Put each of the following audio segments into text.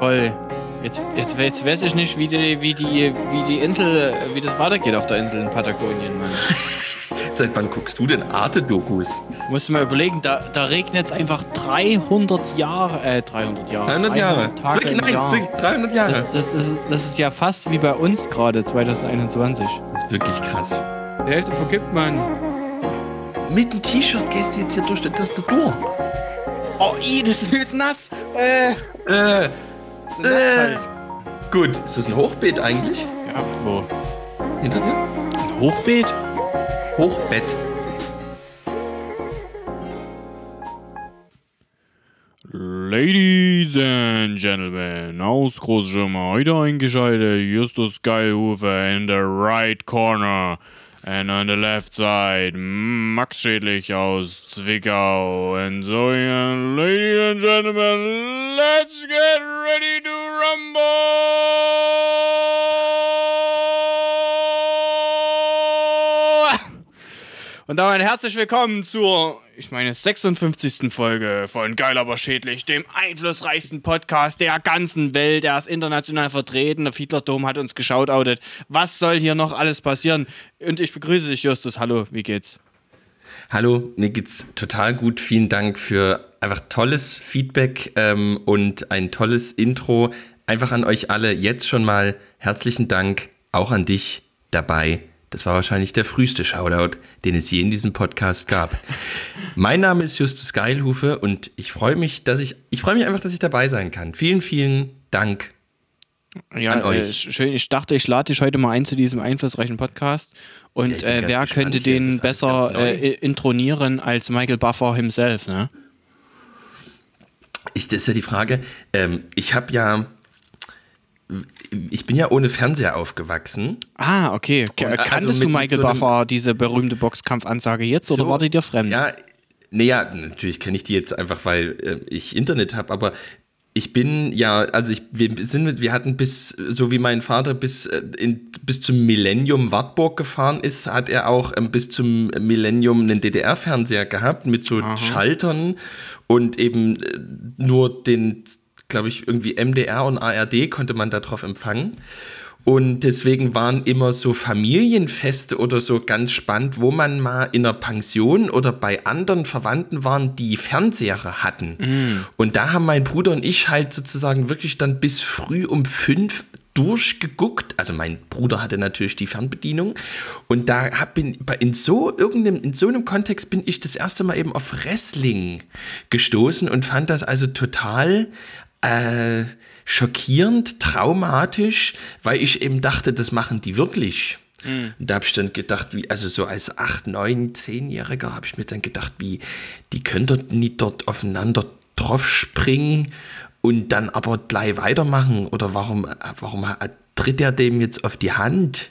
Toll. Jetzt, jetzt, jetzt weiß ich nicht, wie die, wie, die, wie die Insel, wie das weitergeht auf der Insel in Patagonien, Mann. Seit wann guckst du denn Arte-Dokus? Musst du mal überlegen, da, da regnet es einfach 300 Jahre, äh, 300 Jahre. 300 Jahre. Tage Wirklich, im nein, Jahr. wirklich 300 Jahre. Das, das, das, ist- das ist ja fast wie bei uns gerade 2021. Das ist wirklich krass. Die Hälfte verkippt man. Mit dem T-Shirt gehst du jetzt hier durch die Tastatur. Oh, i, das ist mir jetzt nass. Äh. Äh, Das ist Äh. gut. Ist das ein Hochbeet eigentlich? Ja, wo? Hinter dir? Ein Hochbeet? Hochbett. Ladies and Gentlemen, aus Großschirmer heute eingeschaltet, Justus Geilhufer in the right corner. And on the left side, Max Schädlich aus Zwickau. And so, ladies and gentlemen, let's get ready to rumble! Und damit herzlich willkommen zur, ich meine, 56. Folge von Geil aber schädlich, dem einflussreichsten Podcast der ganzen Welt. Er ist international vertreten. Der Fiedler-Dom hat uns geschautoutet. Was soll hier noch alles passieren? Und ich begrüße dich, Justus. Hallo, wie geht's? Hallo, mir geht's total gut. Vielen Dank für einfach tolles Feedback ähm, und ein tolles Intro. Einfach an euch alle jetzt schon mal herzlichen Dank, auch an dich dabei. Das war wahrscheinlich der früheste Shoutout, den es je in diesem Podcast gab. mein Name ist Justus Geilhufe und ich freue mich, dass ich, ich freue mich einfach, dass ich dabei sein kann. Vielen, vielen Dank. Ja, An äh, euch. schön. Ich dachte, ich lade dich heute mal ein zu diesem einflussreichen Podcast. Und bin äh, wer könnte den besser äh, intronieren als Michael Buffer himself, ne? Ich, das ist ja die Frage. Ähm, ich habe ja, ich bin ja ohne Fernseher aufgewachsen. Ah, okay. Und, also Kanntest mit- du Michael so Buffer, diese berühmte Boxkampfansage jetzt, oder So, war die dir fremd? Ja, nee, ja, natürlich kenne ich die jetzt einfach, weil äh, ich Internet habe, aber ich bin ja, also ich, wir sind mit, wir hatten bis, so wie mein Vater bis, äh, in, bis zum Millennium Wartburg gefahren ist, hat er auch ähm, bis zum Millennium einen DDR-Fernseher gehabt mit so Schaltern und eben äh, nur den, glaube ich, irgendwie MDR und ARD konnte man da drauf empfangen. Und deswegen waren immer so Familienfeste oder so ganz spannend, wo man mal in einer Pension oder bei anderen Verwandten waren, die Fernseher hatten. Und da haben mein Bruder und ich halt sozusagen wirklich dann bis früh um fünf durchgeguckt. Also mein Bruder hatte natürlich die Fernbedienung und da hab bin bei- in so irgendeinem in so einem Kontext bin ich das erste Mal eben auf Wrestling gestoßen und fand das also total äh, schockierend, traumatisch, weil ich eben dachte, das machen die wirklich. Und da habe ich dann gedacht, wie, also so als 8, 9, 10-Jähriger habe ich mir dann gedacht, wie, die können dort nie dort aufeinander drauf springen und dann aber gleich weitermachen. Oder warum, äh, warum tritt er dem jetzt auf die Hand?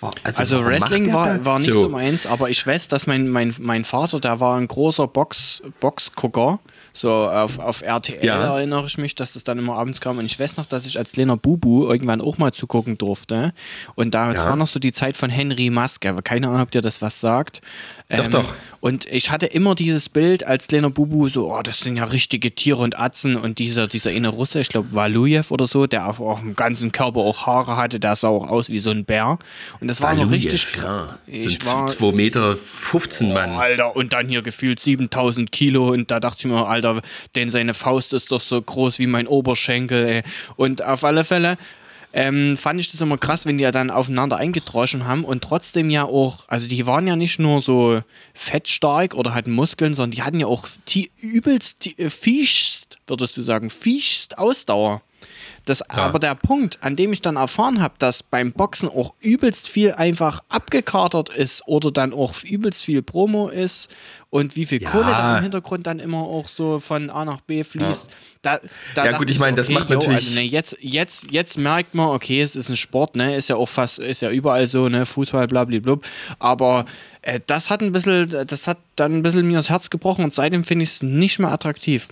War- Also macht Wrestling war, war nicht so. meins, aber ich weiß, dass mein, mein, mein Vater, der war ein großer Box, Boxgucker. So auf, auf RTL Ja. erinnere ich mich, dass das dann immer abends kam. Und ich weiß noch, dass ich als kleiner Bubu irgendwann auch mal zugucken durfte. Und da das Ja. war noch so die Zeit von Henry Maske. Aber keine Ahnung, ob dir das was sagt. Doch, doch. Und ich hatte immer dieses Bild als kleiner Bubu, so, oh, das sind ja richtige Tiere und Atzen. Und dieser, dieser eine Russe, ich glaube Walujew oder so, der auf, auf dem ganzen Körper auch Haare hatte, der sah auch aus wie so ein Bär. Und das war so richtig. ja. Ich Sind war, 2 Meter 15 Mann. Alter, und dann hier gefühlt 7000 Kilo. Und da dachte ich mir, Alter, denn seine Faust ist doch so groß wie mein Oberschenkel. Ey. Und auf alle Fälle ähm, fand ich das immer krass, wenn die ja dann aufeinander eingedroschen haben und trotzdem ja auch, also die waren ja nicht nur so fettstark oder hatten Muskeln, sondern die hatten ja auch die übelst, die, äh, fischst, würdest du sagen, fischst Ausdauer. Das, Aber der Punkt, an dem ich dann erfahren habe, dass beim Boxen auch übelst viel einfach abgekatert ist oder dann auch übelst viel Promo ist und wie viel Ja. Kohle da im Hintergrund dann immer auch so von A nach B fließt. Da, da Ja, gut, ich meine, das macht natürlich- Also, ne, jetzt, jetzt, jetzt merkt man, okay, es ist ein Sport, ne, ist ja auch fast, ist ja überall so, ne, Fußball, blablabla. Aber äh, das hat ein bisschen, das hat dann ein bisschen mir das Herz gebrochen und seitdem finde ich es nicht mehr attraktiv.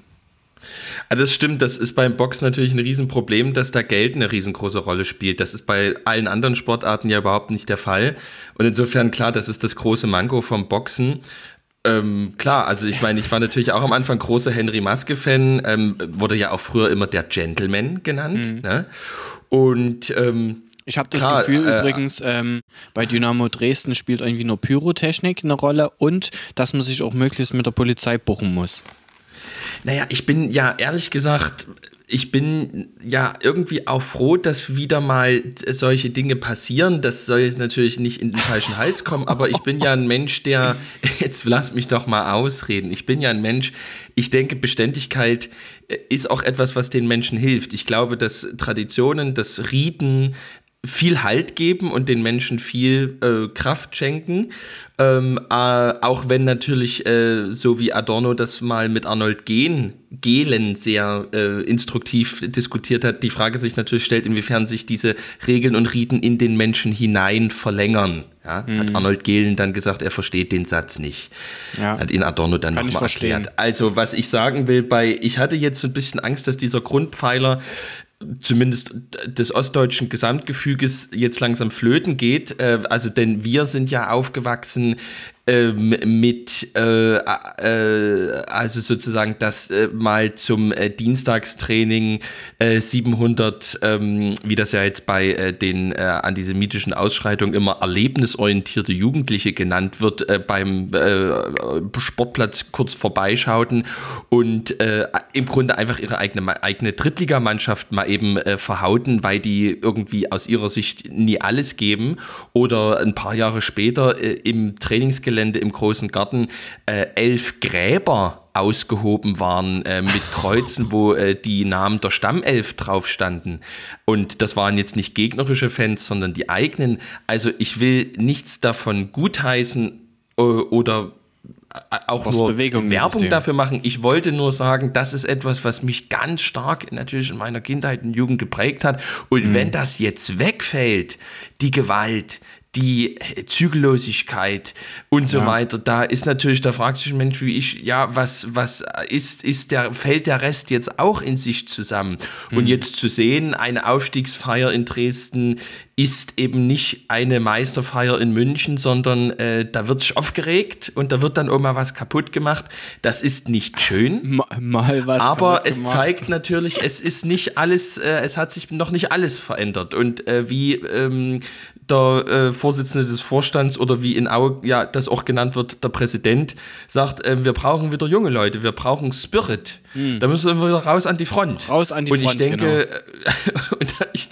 Also das stimmt, das ist beim Boxen natürlich ein Riesenproblem, dass da Geld eine riesengroße Rolle spielt. Das ist bei allen anderen Sportarten ja überhaupt nicht der Fall. Und insofern, klar, das ist das große Manko vom Boxen. Ähm, klar, also ich meine, ich war natürlich auch am Anfang großer Henry Maske-Fan, ähm, wurde ja auch früher immer der Gentleman genannt. Mhm. Ne? Und ähm, ich habe das klar, Gefühl äh, übrigens, ähm, bei Dynamo Dresden spielt irgendwie nur Pyrotechnik eine Rolle und dass man sich auch möglichst mit der Polizei buchen muss. Naja, ich bin ja ehrlich gesagt ich bin ja irgendwie auch froh, dass wieder mal solche Dinge passieren. Das soll jetzt natürlich nicht in den falschen Hals kommen, aber ich bin ja ein Mensch, der, jetzt lass mich doch mal ausreden, ich bin ja ein Mensch, ich denke, Beständigkeit ist auch etwas, was den Menschen hilft. Ich glaube, dass Traditionen, dass Riten, viel Halt geben und den Menschen viel äh, Kraft schenken. Ähm, äh, auch wenn natürlich, äh, so wie Adorno das mal mit Arnold Gehlen, Gehlen sehr äh, instruktiv diskutiert hat, die Frage sich natürlich stellt, inwiefern sich diese Regeln und Riten in den Menschen hinein verlängern. Ja, mhm. Hat Arnold Gehlen dann gesagt, er versteht den Satz nicht. Ja. Hat ihn Adorno dann nochmal erklärt. Also, was ich sagen will, bei, ich hatte jetzt so ein bisschen Angst, dass dieser Grundpfeiler zumindest des ostdeutschen Gesamtgefüges jetzt langsam flöten geht. Äh, also denn wir sind ja aufgewachsen ähm, mit, äh, äh, also sozusagen das äh, mal zum äh, Dienstagstraining 700, äh, ähm, wie das ja jetzt bei äh, den antisemitischen Ausschreitungen immer erlebnisorientierte Jugendliche genannt wird, beim Sportplatz kurz vorbeischauten und im Grunde einfach ihre eigene, eigene Drittligamannschaft mal eben verhauten, weil die irgendwie aus ihrer Sicht nie alles geben oder ein paar Jahre später im Trainingsgelände Gelände im großen Garten äh, elf Gräber ausgehoben waren äh, mit Kreuzen, wo äh, die Namen der Stammelf drauf standen. Und das waren jetzt nicht gegnerische Fans, sondern die eigenen. Also ich will nichts davon gutheißen äh, oder äh, auch was nur Bewegung Werbung dafür machen. Ich wollte nur sagen, das ist etwas, was mich ganz stark natürlich in meiner Kindheit und Jugend geprägt hat. Und mhm. wenn das jetzt wegfällt, die Gewalt, die Zügellosigkeit und so ja. weiter. Da ist natürlich, da fragt sich ein Mensch wie ich, ja, was, was ist, ist der, fällt der Rest jetzt auch in sich zusammen? Mhm. Und jetzt zu sehen, eine Aufstiegsfeier in Dresden ist eben nicht eine Meisterfeier in München, sondern äh, da wird sich aufgeregt und da wird dann auch mal was kaputt gemacht. Das ist nicht schön. Mal, mal was. Aber es gemacht. zeigt natürlich, es ist nicht alles, äh, es hat sich noch nicht alles verändert. Und äh, wie ähm, der äh, Vorsitzende des Vorstands oder wie in Au ja das auch genannt wird, der Präsident sagt, äh, wir brauchen wieder junge Leute, wir brauchen Spirit. Hm. Da müssen wir wieder raus an die Front. Raus an die und Front. Ich denke, genau. und ich,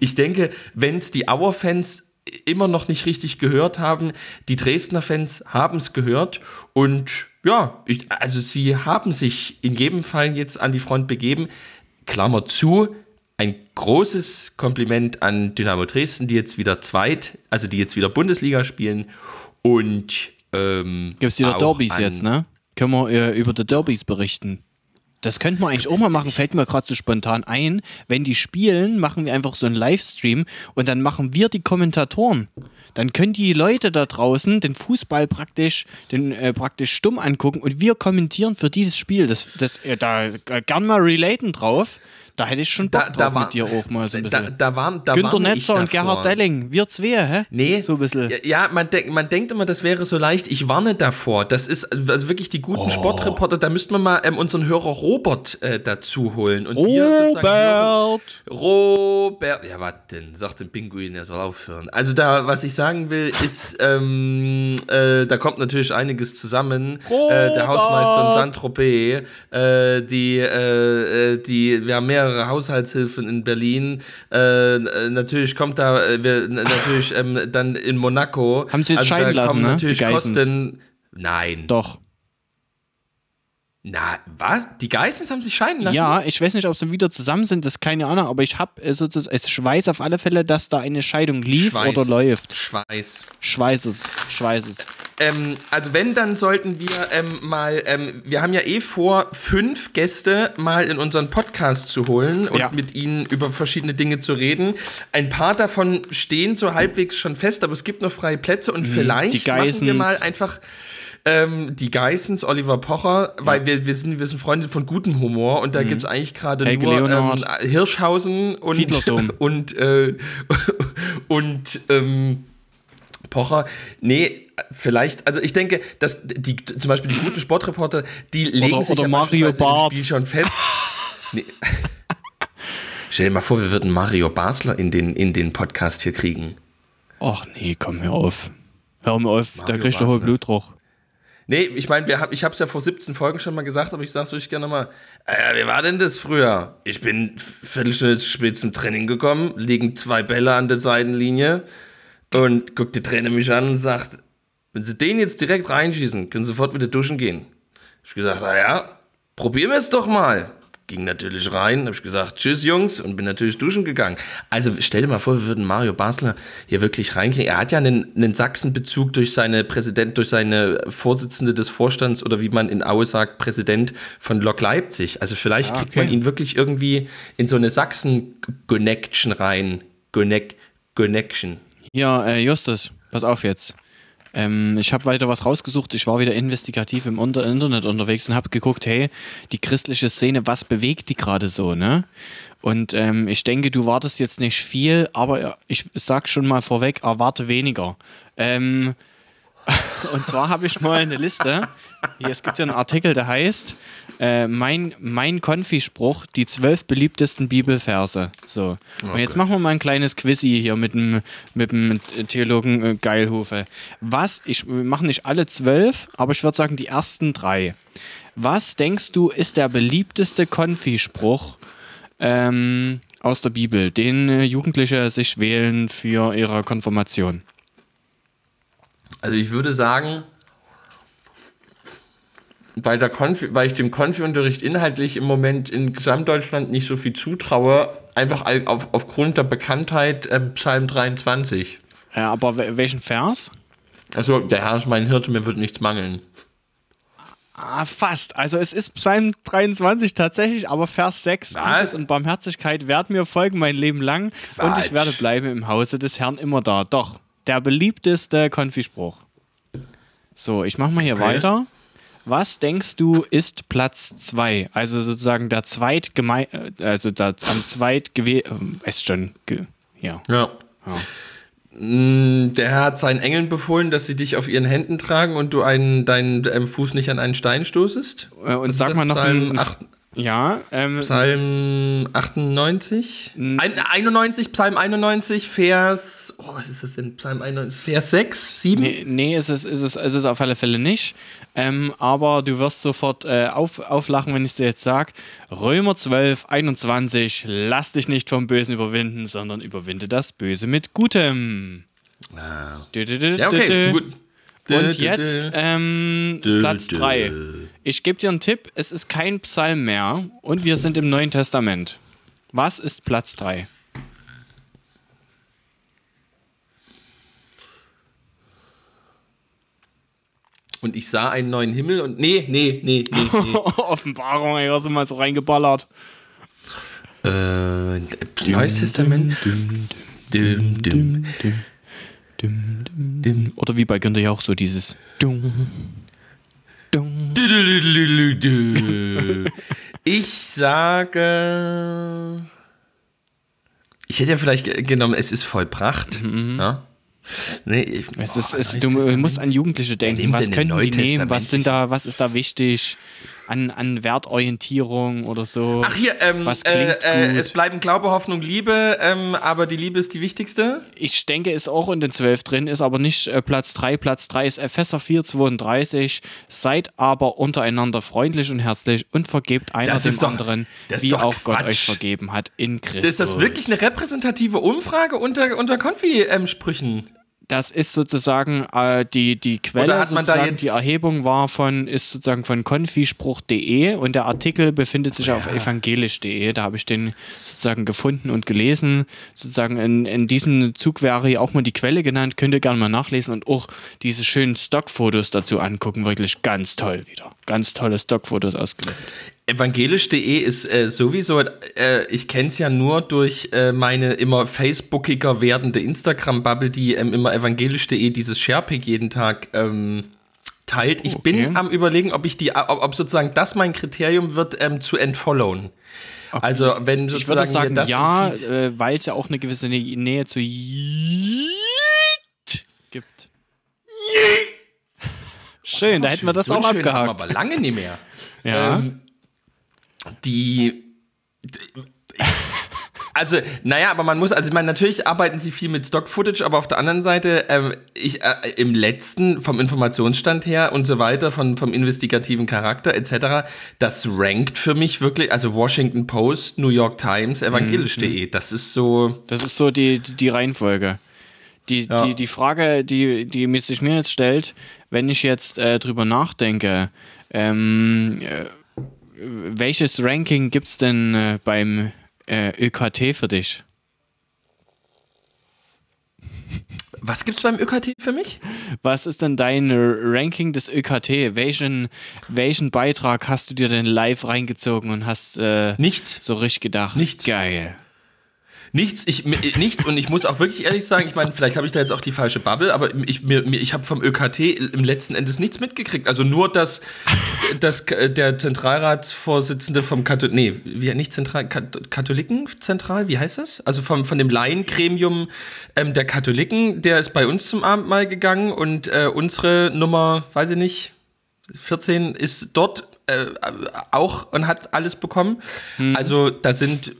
ich denke, wenn es die Auer-Fans immer noch nicht richtig gehört haben, die Dresdner Fans haben es gehört und ja, ich, also sie haben sich in jedem Fall jetzt an die Front begeben. Klammer zu, ein großes Kompliment an Dynamo Dresden, die jetzt wieder zweit, also die jetzt wieder Bundesliga spielen und ähm, gibt es wieder Derbys jetzt, ne? Können wir äh, über die Derbys berichten? Das könnten wir eigentlich auch mal machen, fällt mir gerade so spontan ein. Wenn die spielen, machen wir einfach so einen Livestream und dann machen wir die Kommentatoren. Dann können die Leute da draußen den Fußball praktisch, den, äh, praktisch stumm angucken und wir kommentieren für dieses Spiel. Das, das, äh, da äh, gern mal relaten drauf. Da hätte ich schon Bock da, drauf da war, mit dir auch mal so ein bisschen. Da, da waren, da Günter Netzer und Gerhard Delling, wir zwei, hä? Nee. So ein bisschen. Ja, man, denk, man denkt immer, das wäre so leicht. Ich warne davor. Das ist also wirklich die guten oh. Sportreporter. Da müssten wir mal ähm, unseren Hörer Robert äh, dazu holen. Und Robert! Robert! Ja, was denn? Sagt der Pinguin, er soll aufhören. Also da, was ich sagen will, ist, ähm, äh, da kommt natürlich einiges zusammen. Äh, der Hausmeister in Saint-Tropez, äh, die, äh, äh, die, wir haben mehr mehrere Haushaltshilfen in Berlin. Äh, natürlich kommt da, äh, wir, natürlich ähm, dann in Monaco. Haben Sie jetzt also scheiden lassen, ne? Natürlich Kosten. Nein. Doch. Na, was? Die Geissens haben sich scheiden lassen? Ja, ich weiß nicht, ob sie wieder zusammen sind, das ist keine Ahnung, aber ich habe äh, sozusagen, es weiß auf alle Fälle, dass da eine Scheidung lief Schweiß. oder läuft. Schweiß. Schweiß es, Schweiß es. Ähm, also wenn, dann sollten wir ähm, mal, ähm, wir haben ja eh vor, fünf Gäste mal in unseren Podcast zu holen und ja. mit ihnen über verschiedene Dinge zu reden. Ein paar davon stehen so halbwegs schon fest, aber es gibt noch freie Plätze und mhm, vielleicht machen wir mal einfach ähm, die Geissens, Oliver Pocher, ja. weil wir, wir, sind, wir sind Freunde von gutem Humor und da mhm. gibt es eigentlich gerade nur ähm, Hirschhausen und, und, äh, und ähm, Pocher, nee, vielleicht, also ich denke, dass die, zum Beispiel die guten Sportreporter, die legen Oder- sich oder ja Mario Barth. Spiel schon fest. Nee. Stell dir mal vor, wir würden Mario Basler in den, in den Podcast hier kriegen. Ach nee, komm, hör auf. Hör mir auf, da Mario kriegst du Basler. Blutdruck. Nee, ich meine, hab, ich habe es ja vor 17 Folgen schon mal gesagt, aber ich sag's euch gerne nochmal. Äh, wie war denn das früher? Ich bin Viertelstunde spät zum Training gekommen, liegen zwei Bälle an der Seitenlinie und guckt die Trainer mich an und sagt, wenn sie den jetzt direkt reinschießen, können sie sofort wieder duschen gehen. Ich gesagt, na ja, probieren wir es doch mal. Ging natürlich rein, habe ich gesagt, tschüss Jungs und bin natürlich duschen gegangen. Also stell dir mal vor, wir würden Mario Basler hier wirklich reinkriegen. Er hat ja einen, einen Sachsen-Bezug durch seine Präsident, durch seine Vorsitzende des Vorstands oder wie man in Aue sagt, Präsident von Lok Leipzig. Also vielleicht Ah, kriegt okay. man ihn wirklich irgendwie in so eine Sachsen-Connection rein. Connect, Connection. Ja, äh, Justus, pass auf jetzt. Ähm, ich habe weiter was rausgesucht. Ich war wieder investigativ im Unter Internet unterwegs und habe geguckt, hey, die christliche Szene, was bewegt die gerade so, ne? Und ähm, ich denke, du wartest jetzt nicht viel, aber ich sag schon mal vorweg, erwarte weniger. Ähm, und zwar habe ich mal eine Liste. Hier, es gibt ja einen Artikel, der heißt äh, Mein, mein Konfispruch, die zwölf beliebtesten Bibelverse. So. Und jetzt machen wir mal ein kleines Quizzy hier mit dem, mit dem Theologen äh, Geilhofe. Was, ich wir machen nicht alle zwölf, aber ich würde sagen die ersten drei. Was denkst du, ist der beliebteste Konfispruch ähm, aus der Bibel, den äh, Jugendliche sich wählen für ihre Konfirmation? Also ich würde sagen, weil, der Konfi, weil ich dem Konfi-Unterricht inhaltlich im Moment in Gesamtdeutschland nicht so viel zutraue, einfach auf, aufgrund der Bekanntheit äh, Psalm 23. Äh, aber wel- welchen Vers? Also der Herr ist mein Hirte, mir wird nichts mangeln. Ah, fast. Also es ist Psalm 23 tatsächlich, aber Vers 6. Was? Gutes und Barmherzigkeit werden mir folgen mein Leben lang und Quatsch. ich werde bleiben im Hause des Herrn immer da. Doch, der beliebteste Konfispruch. So, ich mach mal hier Okay. weiter. Was denkst du ist Platz 2? Also sozusagen der zweitgeme äh, also der am zweitgewe ähm, ist schon ge ja. Ja. Mm, Der Herr hat seinen Engeln befohlen, dass sie dich auf ihren Händen tragen und du einen, deinen Fuß nicht an einen Stein stoßest. Äh, Und ist sag das? mal noch Psalm, ein, acht, ja, ähm, Psalm 98? Ein, 91, Psalm 91, Vers. Oh, was ist das denn? Psalm 91, Vers 6, 7? Nee, nee ist, es, ist, es, ist es auf alle Fälle nicht. Ähm, aber du wirst sofort äh, auf, auflachen, wenn ich es dir jetzt sage. Römer 12, 21. Lass dich nicht vom Bösen überwinden, sondern überwinde das Böse mit Gutem. Dü, dü, dü, Ja, dü, okay, gut. Und jetzt ähm, Platz dü. 3. Ich gebe dir einen Tipp: Es ist kein Psalm mehr und wir sind im Neuen Testament. Was ist Platz 3? Und ich sah einen neuen Himmel und. Nee, nee, nee, nee, nee. Offenbarung, ey, du mal so reingeballert. äh, Neues Testament? Düm, düm. Oder wie bei Günther ja auch so dieses Dung. Dung. Ich sage. Ich hätte ja vielleicht ge- genommen, es ist vollbracht. Ja? Nee, ich, Es ist, boah, es, du Testament. musst an Jugendliche denken. Was können die nehmen? Was, sind da, was ist da wichtig? An, an Wertorientierung oder so? Ach hier, ähm, Was klingt äh, äh, es bleiben Glaube, Hoffnung, Liebe, ähm, aber die Liebe ist die wichtigste. Ich denke, ist auch in den 12 drin, ist aber nicht äh, Platz 3. Platz 3 ist Epheser 4, 32. Seid aber untereinander freundlich und herzlich und vergebt einer dem doch- anderen, wie auch Gott Quatsch. euch vergeben hat in Christus. Ist das wirklich eine repräsentative Umfrage unter, unter Konfi-Sprüchen? Das ist sozusagen äh, die, die Quelle, sozusagen, die Erhebung war von, ist sozusagen von konfispruch.de und der Artikel befindet sich auf evangelisch.de. Da habe ich den sozusagen gefunden und gelesen. Sozusagen in, in diesem Zug wäre hier auch mal die Quelle genannt. Könnt ihr gerne mal nachlesen und auch diese schönen Stockfotos dazu angucken. Wirklich ganz toll wieder. Ganz tolle Stockfotos ausgelegt. Evangelisch.de ist äh, sowieso, äh, ich kenne es ja nur durch äh, meine immer Facebookiger werdende Instagram-Bubble, die ähm, immer evangelisch.de dieses Sharepick jeden Tag ähm, teilt. Ich Okay. bin am überlegen, ob ich die, ob, ob sozusagen das mein Kriterium wird, ähm, zu entfollowen. Also wenn sozusagen Ich würde sagen, das ja, äh, weil es ja auch eine gewisse Nä Nähe zu Yeet gibt. Schön, da hätten wir das so auch abgehakt. aber lange nicht mehr. Ja. Ähm, die. Also, naja, aber man muss, also ich meine, natürlich arbeiten sie viel mit Stock-Footage, aber auf der anderen Seite, ähm, ich, äh, im letzten, vom Informationsstand her und so weiter, von, vom investigativen Charakter etc., das rankt für mich wirklich, also Washington Post, New York Times, evangelisch.de, das ist so, Das ist so die, die Reihenfolge. Die, Ja. die, die Frage, die, die sich mir jetzt stellt, wenn ich jetzt äh, drüber nachdenke, ähm, äh, welches Ranking gibt es denn äh, beim äh, ÖKT für dich? was gibt's beim ÖKT für mich? Was ist denn dein Ranking des ÖKT? Welchen, welchen Beitrag hast du dir denn live reingezogen und hast äh, Nichts. so richtig gedacht? Nichts. Geil. Nichts, ich, nichts und ich muss auch wirklich ehrlich sagen, ich meine, vielleicht habe ich da jetzt auch die falsche Bubble, aber ich, mir, mir, ich habe vom ÖKT im letzten Endes nichts mitgekriegt. Also nur, dass, dass der Zentralratsvorsitzende vom Kathol nee, wie, nicht Zentral, Kat- Katholikenzentral, wie heißt das? Also vom, von dem Laiengremium ähm, der Katholiken, der ist bei uns zum Abendmahl gegangen und äh, unsere Nummer, weiß ich nicht, 14 ist dort äh, auch und hat alles bekommen. Also da sind äh,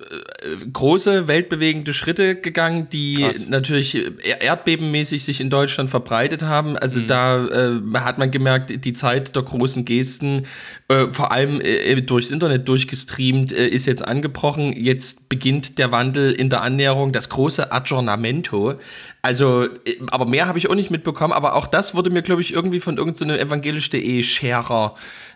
große, weltbewegende Schritte gegangen, die Krass. natürlich er- erdbebenmäßig sich in Deutschland verbreitet haben. Also da äh, hat man gemerkt, die Zeit der großen Gesten, äh, vor allem äh, durchs Internet durchgestreamt, äh, ist jetzt angebrochen. Jetzt beginnt der Wandel in der Annäherung, das große Aggiornamento. Also, äh, aber mehr habe ich auch nicht mitbekommen, aber auch das wurde mir, glaube ich, irgendwie von irgendeinem evangelisch.de Scherer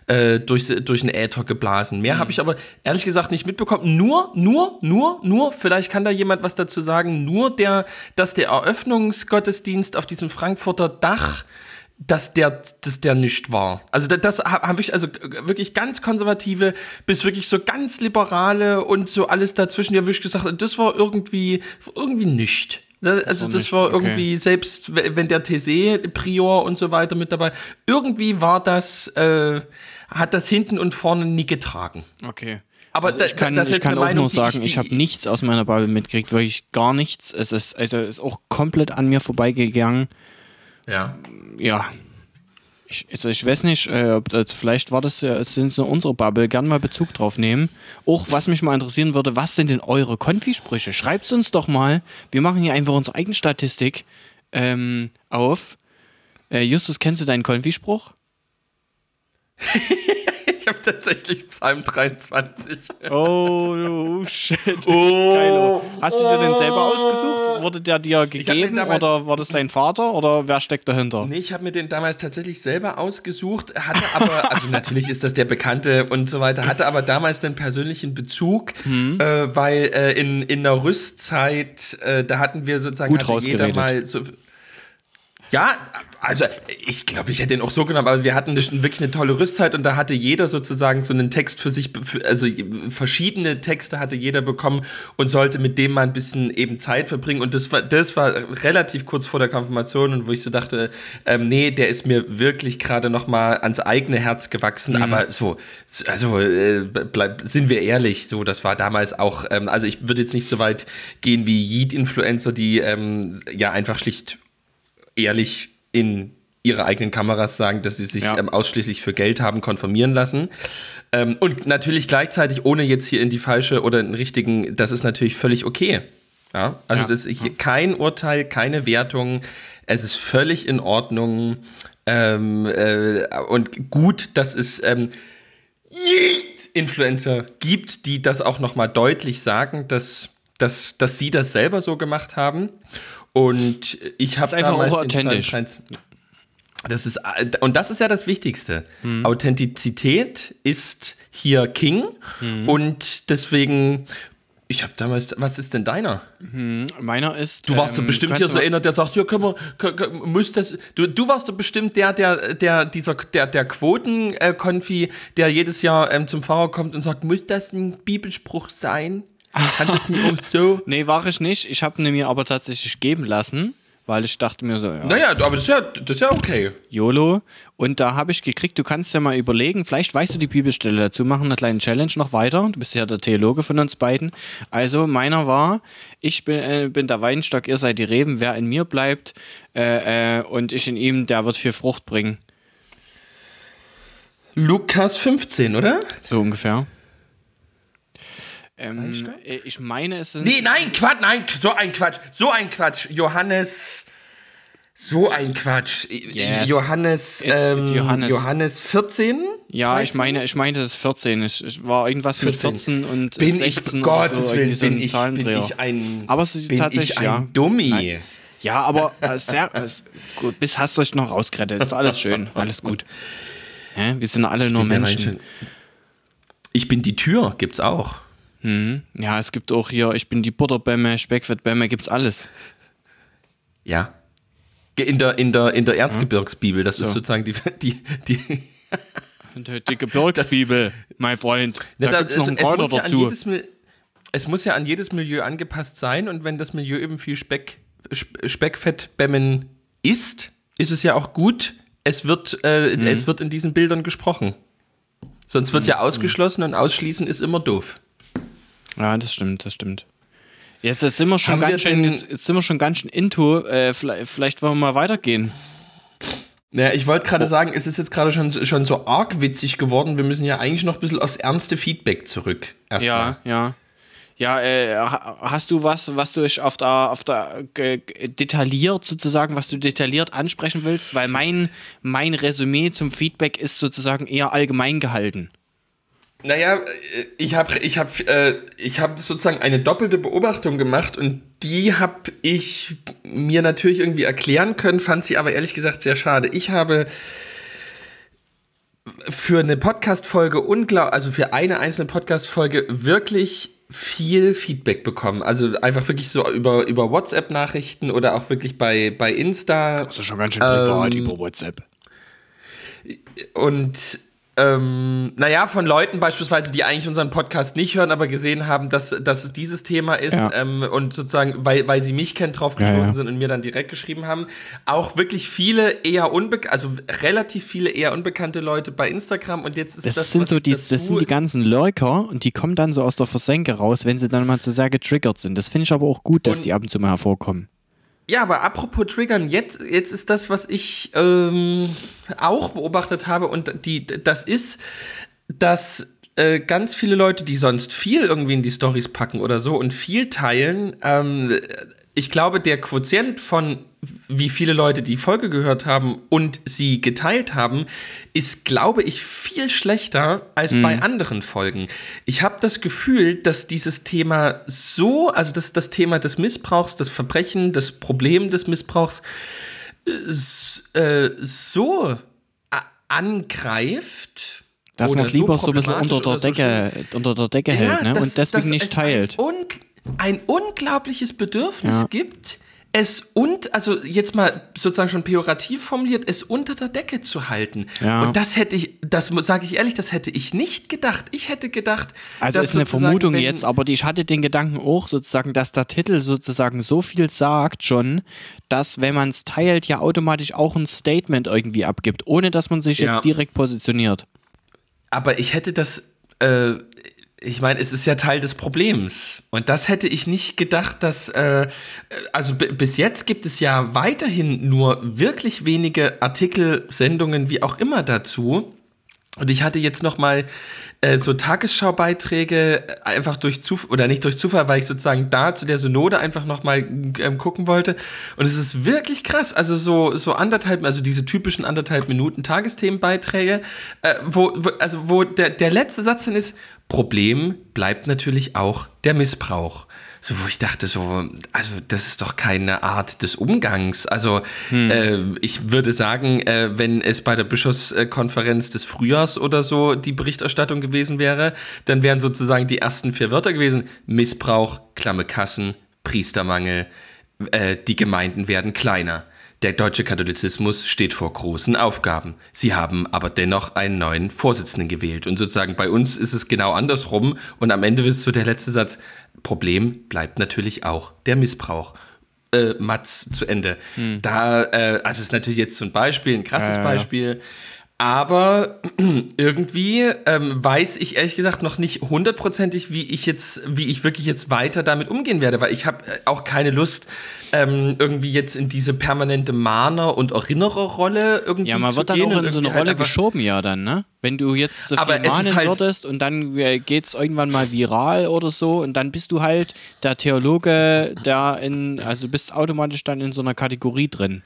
äh, durch, durch den Äther geblasen. Mehr habe ich aber ehrlich gesagt nicht mitbekommen. Nur, nur, nur, nur, vielleicht kann da jemand was dazu sagen, nur der, dass der Eröffnungsgottesdienst auf diesem Frankfurter Dach dass der, dass der nicht war. Also da- das ha- habe ich also wirklich ganz konservative bis wirklich so ganz liberale und so alles dazwischen, die habe ich gesagt, das war irgendwie irgendwie nicht. Ne, Also das nicht, war okay. irgendwie, selbst we- wenn der TC Prior und so weiter mit dabei, irgendwie war das, äh, hat das hinten und vorne nie getragen. Okay. Aber Also da- ich kann, das ist ich jetzt kann auch Meinung, nur sagen, ich- ich, habe nichts aus meiner Bubble mitgekriegt, wirklich gar nichts. Es ist, also ist auch komplett an mir vorbeigegangen. Ja. Ja. Ich, also ich weiß nicht, äh, ob das, vielleicht war das, ja- sind so unsere Bubble, gern mal Bezug drauf nehmen. Auch was mich mal interessieren würde, was sind denn eure Konfisprüche? Schreibt uns doch mal. Wir machen hier einfach unsere eigene Statistik ähm, auf. Äh, Justus, kennst du deinen Konfispruch? Ich habe tatsächlich Psalm 23. Oh, oh shit. Oh. Hast du dir den selber ausgesucht? Wurde der dir gegeben damals- oder war das dein Vater oder wer steckt dahinter? Nee, ich habe mir den damals tatsächlich selber ausgesucht, hatte aber, also natürlich ist das der Bekannte und so weiter, hatte aber damals einen persönlichen Bezug, Mhm. äh, weil äh, in, in der Rüstzeit, äh, da hatten wir sozusagen Gut jeder mal so. Ja, also ich glaube, ich hätte den auch so genommen, aber wir hatten eine, wirklich eine tolle Rüstzeit und da hatte jeder sozusagen so einen Text für sich, also verschiedene Texte hatte jeder bekommen und sollte mit dem mal ein bisschen eben Zeit verbringen. Und das war, das war relativ kurz vor der Konfirmation und wo ich so dachte, ähm, nee, der ist mir wirklich gerade noch mal ans eigene Herz gewachsen, aber so, also äh, bleib, sind wir ehrlich, so, das war damals auch, ähm, also ich würde jetzt nicht so weit gehen wie Yeet-Influencer, die ähm, ja einfach schlicht ehrlich in ihre eigenen Kameras sagen, dass sie sich Ja. ähm, ausschließlich für Geld haben konfirmieren lassen. Ähm, und natürlich gleichzeitig, ohne jetzt hier in die falsche oder in den richtigen, das ist natürlich völlig okay. Ja, also Ja. das ist hier kein Urteil, keine Wertung. Es ist völlig in Ordnung ähm, äh, und gut, dass es ähm, Influencer gibt, die das auch noch mal deutlich sagen, dass, dass, dass sie das selber so gemacht haben. Und ich habe damals auch authentisch. Psalm 23 Das ist, und das ist ja das Wichtigste. Authentizität ist hier King und deswegen, ich habe damals, was ist denn deiner? Meiner ist. Du warst ähm, bestimmt hier so einer, der sagt, ja, können wir, können, können, muss das, du, du warst doch bestimmt der, der, der, dieser, der, der Quoten-Konfi, der jedes Jahr ähm, zum Pfarrer kommt und sagt, muss das ein Bibelspruch sein? Kann das nicht auch so? Nee, war ich nicht. Ich habe ihn mir aber tatsächlich geben lassen, weil ich dachte mir so, ja, Naja, aber das ist ja, das ist ja okay. YOLO. Und da habe ich gekriegt, du kannst ja mal überlegen, vielleicht weißt du die Bibelstelle dazu, machen eine kleine Challenge noch weiter. Du bist ja der Theologe von uns beiden. Also meiner war, ich bin, äh, bin der Weinstock, ihr seid die Reben, wer in mir bleibt äh, äh, und ich in ihm, der wird viel Frucht bringen. Lukas 15, oder? So ungefähr. Ähm, äh, ich meine, es sind. Nee, nein, Quatsch, nein, so ein Quatsch, so ein Quatsch. Johannes, so ein Quatsch. Yes. Johannes, It's- ähm, it's Johannes. Johannes 14? Ja, ich 13? meine, ich meinte, es ist 14. Es, war irgendwas mit 14 und bin 16 ich, oder Gottes so, Willen, irgendwie so bin ein ich, bin ich ein, Aber es ist bin tatsächlich, ich ein ja. Dummi. Nein. Ja, aber äh, sehr, äh, gut, bis hast du euch noch rausgerettet. Ist alles schön, alles gut. Hä? Wir sind alle nur bin der Menschen. Mensch- Ich bin die Tür, gibt's auch. Ja, es gibt auch hier, ich bin die Butterbämme, Speckfettbämme, gibt's alles. Ja. In der, in der, in der Erzgebirgsbibel, das ist So. sozusagen die, die, die die Gebirgsbibel, mein Freund. Da, da- gibt's noch einen es, es, Kräuter muss ja an dazu. jedes, es muss ja an jedes Milieu angepasst sein und wenn das Milieu eben viel Speck, Sp- Speckfettbämmen isst, ist es ja auch gut, es wird, äh, Mhm. es wird in diesen Bildern gesprochen. Sonst wird ja ausgeschlossen und ausschließen ist immer doof. Ja, das stimmt, das stimmt. Jetzt, jetzt sind wir schon Haben wir ganz schön, jetzt, jetzt sind wir schon ganz schön into. Äh, vielleicht, vielleicht wollen wir mal weitergehen. Naja, ich wollte Oh. gerade sagen, es ist jetzt gerade schon, schon so arg witzig geworden. Wir müssen ja eigentlich noch ein bisschen aufs ernste Feedback zurück. Ja, ja. Ja, äh, ha- hast du was, was du auf der, auf der detailliert sozusagen, was du detailliert ansprechen willst? Weil mein, mein Resümee zum Feedback ist sozusagen eher allgemein gehalten. Naja, äh, ich habe ich hab, äh, ich hab sozusagen eine doppelte Beobachtung gemacht und die habe ich mir natürlich irgendwie erklären können, fand sie aber ehrlich gesagt sehr schade. Ich habe für eine Podcast-Folge unglaublich, also für eine einzelne Podcast-Folge wirklich viel Feedback bekommen. Also einfach wirklich so über, über WhatsApp-Nachrichten oder auch wirklich bei, bei Insta. Das ist schon ganz schön privat Ähm, über WhatsApp. Und ähm, naja, von Leuten beispielsweise, die eigentlich unseren Podcast nicht hören, aber gesehen haben, dass, dass es dieses Thema ist Ja. ähm, und sozusagen, weil, weil sie mich kennen, drauf gestoßen Ja, ja. sind und mir dann direkt geschrieben haben. Auch wirklich viele eher unbekannte, also relativ viele eher unbekannte Leute bei Instagram und jetzt ist Das, das, sind so die, das sind die ganzen Lurker und die kommen dann so aus der Versenke raus, wenn sie dann mal so sehr getriggert sind. Das finde ich aber auch gut, dass Und- die ab und zu mal hervorkommen. Ja, aber apropos Triggern, jetzt, jetzt ist das, was ich ähm, auch beobachtet habe und die, das ist, dass äh, ganz viele Leute, die sonst viel irgendwie in die Stories packen oder so und viel teilen, ähm, ich glaube, der Quotient von wie viele Leute die Folge gehört haben und sie geteilt haben, ist, glaube ich, viel schlechter als bei anderen Folgen. Ich habe das Gefühl, dass dieses Thema so, also dass das Thema des Missbrauchs, das Verbrechen, das Problem des Missbrauchs äh, äh, so a- angreift. Dass man es lieber so ein bisschen unter der oder so Decke, unter der Decke hält ne? dass- und deswegen nicht teilt. Ein, un ein unglaubliches Bedürfnis Ja. gibt, es und, also jetzt mal sozusagen schon pejorativ formuliert, es unter der Decke zu halten. Ja. Und das hätte ich, das sage ich ehrlich, das hätte ich nicht gedacht. Ich hätte gedacht, Also dass ist eine Vermutung wenn- jetzt, aber ich hatte den Gedanken auch sozusagen, dass der Titel sozusagen so viel sagt schon, dass wenn man es teilt, ja automatisch auch ein Statement irgendwie abgibt, ohne dass man sich Ja. jetzt direkt positioniert. Aber ich hätte das, äh, ich meine, es ist ja Teil des Problems. Und das hätte ich nicht gedacht, dass, äh, also bis jetzt gibt es ja weiterhin nur wirklich wenige Artikel, Sendungen, wie auch immer dazu. Und ich hatte jetzt noch mal äh, so Tagesschau-Beiträge äh, einfach durch Zufall, oder nicht durch Zufall, weil ich sozusagen da zu der Synode einfach noch mal ähm, gucken wollte. Und es ist wirklich krass. Also so, so anderthalb, also diese typischen anderthalb Minuten Tagesthemenbeiträge, äh, wo, wo, also wo der, der letzte Satz dann ist, Problem bleibt natürlich auch der Missbrauch. So, wo ich dachte, so, also das ist doch keine Art des Umgangs. Also äh, ich würde sagen, äh, wenn es bei der Bischofskonferenz des Frühjahrs oder so die Berichterstattung gewesen wäre, dann wären sozusagen die ersten vier Wörter gewesen: Missbrauch, klamme Kassen, Priestermangel, äh, die Gemeinden werden kleiner. Der deutsche Katholizismus steht vor großen Aufgaben. Sie haben aber dennoch einen neuen Vorsitzenden gewählt. Und sozusagen bei uns ist es genau andersrum. Und am Ende ist so der letzte Satz, Problem bleibt natürlich auch der Missbrauch. äh, Mats zu Ende. Hm. Da, äh, also ist natürlich jetzt so ein Beispiel, ein krasses ja, Beispiel. Aber irgendwie ähm, weiß ich ehrlich gesagt noch nicht hundertprozentig, wie ich jetzt, wie ich wirklich jetzt weiter damit umgehen werde, weil ich habe äh, auch keine Lust, ähm, irgendwie jetzt in diese permanente Mahner- und Erinnererrolle irgendwie Ja, man wird dann auch in so eine halt Rolle geschoben, ja dann, ne? Wenn du jetzt so viel mahnen halt würdest und dann äh, geht's irgendwann mal viral oder so und dann bist du halt der Theologe, der in, also du bist automatisch dann in so einer Kategorie drin.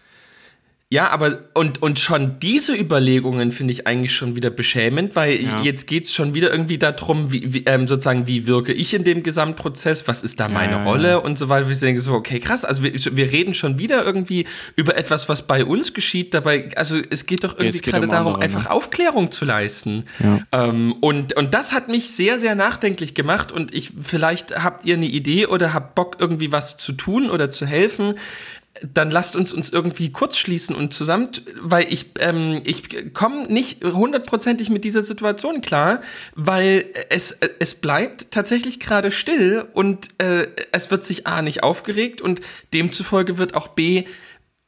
Ja, aber und, und schon diese Überlegungen finde ich eigentlich schon wieder beschämend, weil ja. jetzt geht es schon wieder irgendwie darum, wie, wie ähm, sozusagen, wie wirke ich in dem Gesamtprozess, was ist da meine ja, Rolle ja. und so weiter. Ich denke so, okay, krass, also wir, wir reden schon wieder irgendwie über etwas, was bei uns geschieht. Dabei, also es geht doch irgendwie gerade um darum, andere, einfach ne? Aufklärung zu leisten. Ähm, und, und das hat mich sehr, sehr nachdenklich gemacht und ich, vielleicht habt ihr eine Idee oder habt Bock, irgendwie was zu tun oder zu helfen dann lasst uns uns irgendwie kurz schließen und zusammen, weil ich, ähm, ich komme nicht hundertprozentig mit dieser Situation klar, weil es, es bleibt tatsächlich gerade still und äh, es wird sich A nicht aufgeregt und demzufolge wird auch B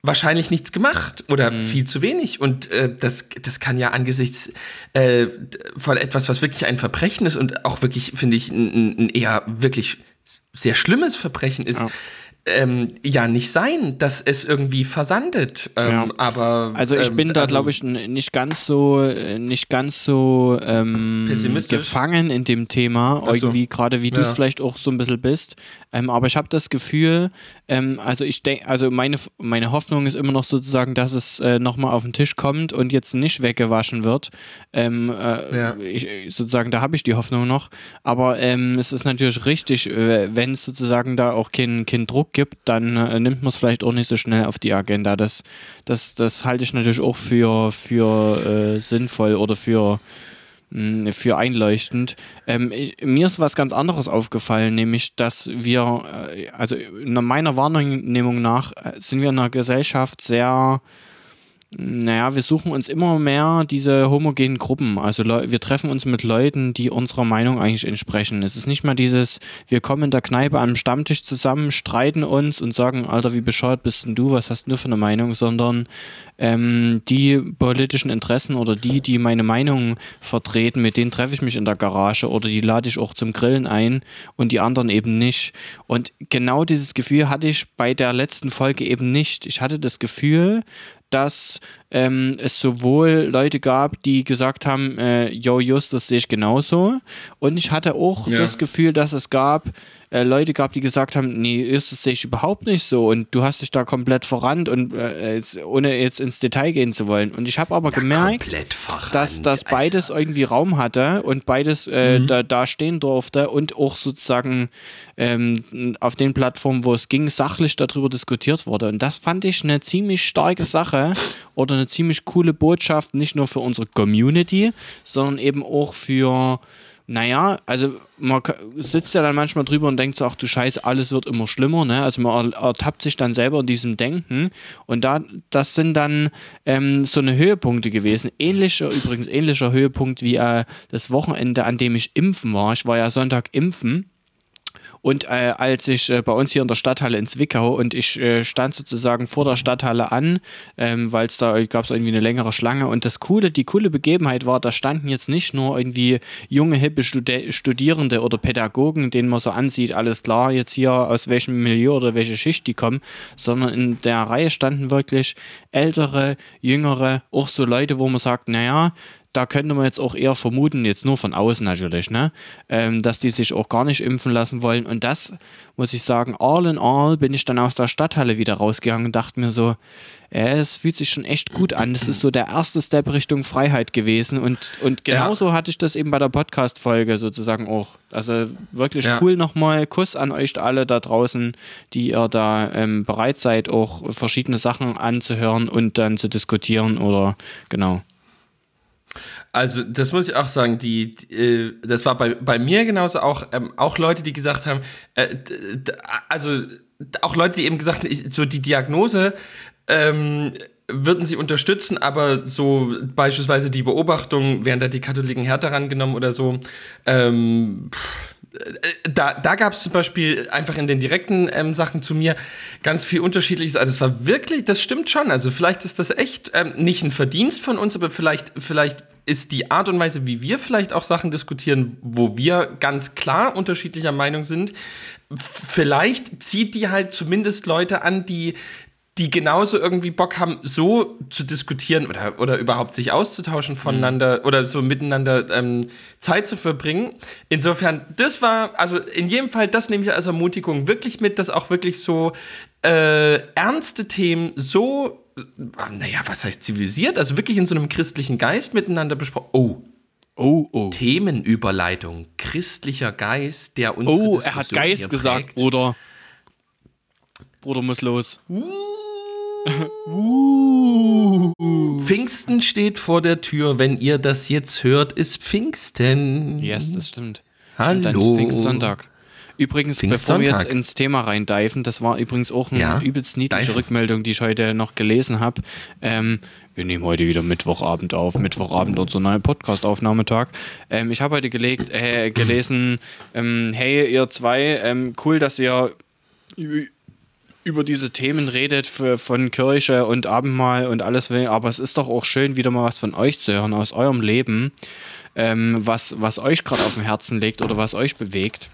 wahrscheinlich nichts gemacht oder mhm. viel zu wenig. Und äh, das, das kann ja angesichts äh, von etwas, was wirklich ein Verbrechen ist und auch wirklich, finde ich, ein, ein, eher wirklich sehr schlimmes Verbrechen ist. Ja ähm, ja nicht sein, dass es irgendwie versandet. Ähm, ja. Aber also ich ähm, bin da also, glaube ich nicht ganz so nicht ganz so ähm, gefangen in dem Thema so. irgendwie gerade wie du es vielleicht auch so ein bisschen bist. Ähm, aber ich habe das Gefühl, ähm, also ich denke, also meine meine Hoffnung ist immer noch sozusagen, dass es äh, noch mal auf den Tisch kommt und jetzt nicht weggewaschen wird. Äh, ja. ich, sozusagen da habe ich die Hoffnung noch. Aber es ist natürlich richtig, äh, wenn es sozusagen da auch keinen kein Druck gibt, dann äh, nimmt man es vielleicht auch nicht so schnell auf die Agenda. Das, das, das halte ich natürlich auch für, für äh, sinnvoll oder für, für einleuchtend. Ähm, mir ist was ganz anderes aufgefallen, nämlich, dass wir, äh, also in meiner Wahrnehmung nach, äh, sind wir in einer Gesellschaft sehr naja, wir suchen uns immer mehr diese homogenen Gruppen. Also wir treffen uns mit Leuten, die unserer Meinung eigentlich entsprechen. Es ist nicht mal dieses, wir kommen in der Kneipe am Stammtisch zusammen, streiten uns und sagen, Alter, wie bescheuert bist denn du, was hast du für eine Meinung, sondern ähm, die politischen Interessen oder die, die meine Meinung vertreten, mit denen treffe ich mich in der Garage oder die lade ich auch zum Grillen ein und die anderen eben nicht. Und genau dieses Gefühl hatte ich bei der letzten Folge eben nicht. Ich hatte das Gefühl, dass ähm, es sowohl Leute gab, die gesagt haben, äh, yo, Just, das sehe ich genauso. Und ich hatte auch ja. das Gefühl, dass es gab äh, Leute gab, die gesagt haben, nee, Just, das sehe ich überhaupt nicht so und du hast dich da komplett verrannt und äh, jetzt, ohne jetzt ins Detail gehen zu wollen. Und ich habe aber ja, gemerkt, dass, dass beides irgendwie Raum hatte und beides äh, mhm. da, da stehen durfte und auch sozusagen ähm, auf den Plattformen, wo es ging, sachlich darüber diskutiert wurde. Und das fand ich eine ziemlich starke Sache oder eine ziemlich coole Botschaft, nicht nur für unsere Community, sondern eben auch für naja, also man sitzt ja dann manchmal drüber und denkt so, ach du Scheiße, alles wird immer schlimmer, ne? Also man ertappt sich dann selber in diesem Denken und da, das sind dann ähm, so eine Höhepunkte gewesen. Ähnlicher, übrigens ähnlicher Höhepunkt wie äh, das Wochenende, an dem ich impfen war. Ich war ja Sonntag impfen und äh, als ich äh, bei uns hier in der Stadthalle in Zwickau und ich äh, stand sozusagen vor der Stadthalle an, ähm, weil es da gab es irgendwie eine längere Schlange. Und das coole, die coole Begebenheit war, da standen jetzt nicht nur irgendwie junge, hippe Studi Studierende oder Pädagogen, denen man so ansieht, alles klar, jetzt hier aus welchem Milieu oder welche Schicht die kommen, sondern in der Reihe standen wirklich ältere, jüngere, auch so Leute, wo man sagt, naja, da könnte man jetzt auch eher vermuten, jetzt nur von außen natürlich, ne, ähm, dass die sich auch gar nicht impfen lassen wollen. Und das muss ich sagen, all in all bin ich dann aus der Stadthalle wieder rausgegangen und dachte mir so, äh, es fühlt sich schon echt gut an. Das ist so der erste Step Richtung Freiheit gewesen. Und, und genauso ja. hatte ich das eben bei der Podcast-Folge sozusagen auch. Also wirklich ja. cool nochmal. Kuss an euch alle da draußen, die ihr da ähm, bereit seid, auch verschiedene Sachen anzuhören und dann zu diskutieren oder genau. Also, das muss ich auch sagen, die, die äh, das war bei, bei mir genauso auch, ähm, auch Leute, die gesagt haben, äh, also auch Leute, die eben gesagt haben, so die Diagnose ähm, würden sie unterstützen, aber so beispielsweise die Beobachtung, werden da die Katholiken härter rangenommen oder so, ähm, da, da gab es zum Beispiel einfach in den direkten ähm, Sachen zu mir ganz viel Unterschiedliches. Also es war wirklich, das stimmt schon. Also vielleicht ist das echt ähm, nicht ein Verdienst von uns, aber vielleicht, vielleicht ist die Art und Weise, wie wir vielleicht auch Sachen diskutieren, wo wir ganz klar unterschiedlicher Meinung sind, vielleicht zieht die halt zumindest Leute an, die die genauso irgendwie Bock haben, so zu diskutieren oder, oder überhaupt sich auszutauschen voneinander mhm. oder so miteinander ähm, Zeit zu verbringen. Insofern, das war, also in jedem Fall, das nehme ich als Ermutigung wirklich mit, dass auch wirklich so äh, ernste Themen so, naja, was heißt zivilisiert, also wirklich in so einem christlichen Geist miteinander besprochen. Oh, Oh, oh. Themenüberleitung. Christlicher Geist, der uns. Oh, er hat Geist gesagt, Bruder. Bruder muss los. Uh. Pfingsten steht vor der Tür. Wenn ihr das jetzt hört, ist Pfingsten. Yes, das stimmt. Hallo. Stimmt, dann ist Pfingstsonntag. Übrigens, bevor wir jetzt ins Thema reindeifen, das war übrigens auch eine ja, übelst niedliche Dive. Rückmeldung, die ich heute noch gelesen habe. Ähm, wir nehmen heute wieder Mittwochabend auf. Mittwochabend unser neuer Podcast-Aufnahmetag. Ähm, ich habe heute gelegt, äh, gelesen, ähm, hey, ihr zwei, ähm, cool, dass ihr über diese Themen redet für, von Kirche und Abendmahl und alles, aber es ist doch auch schön, wieder mal was von euch zu hören, aus eurem Leben, ähm, was, was euch gerade auf dem Herzen liegt oder was euch bewegt.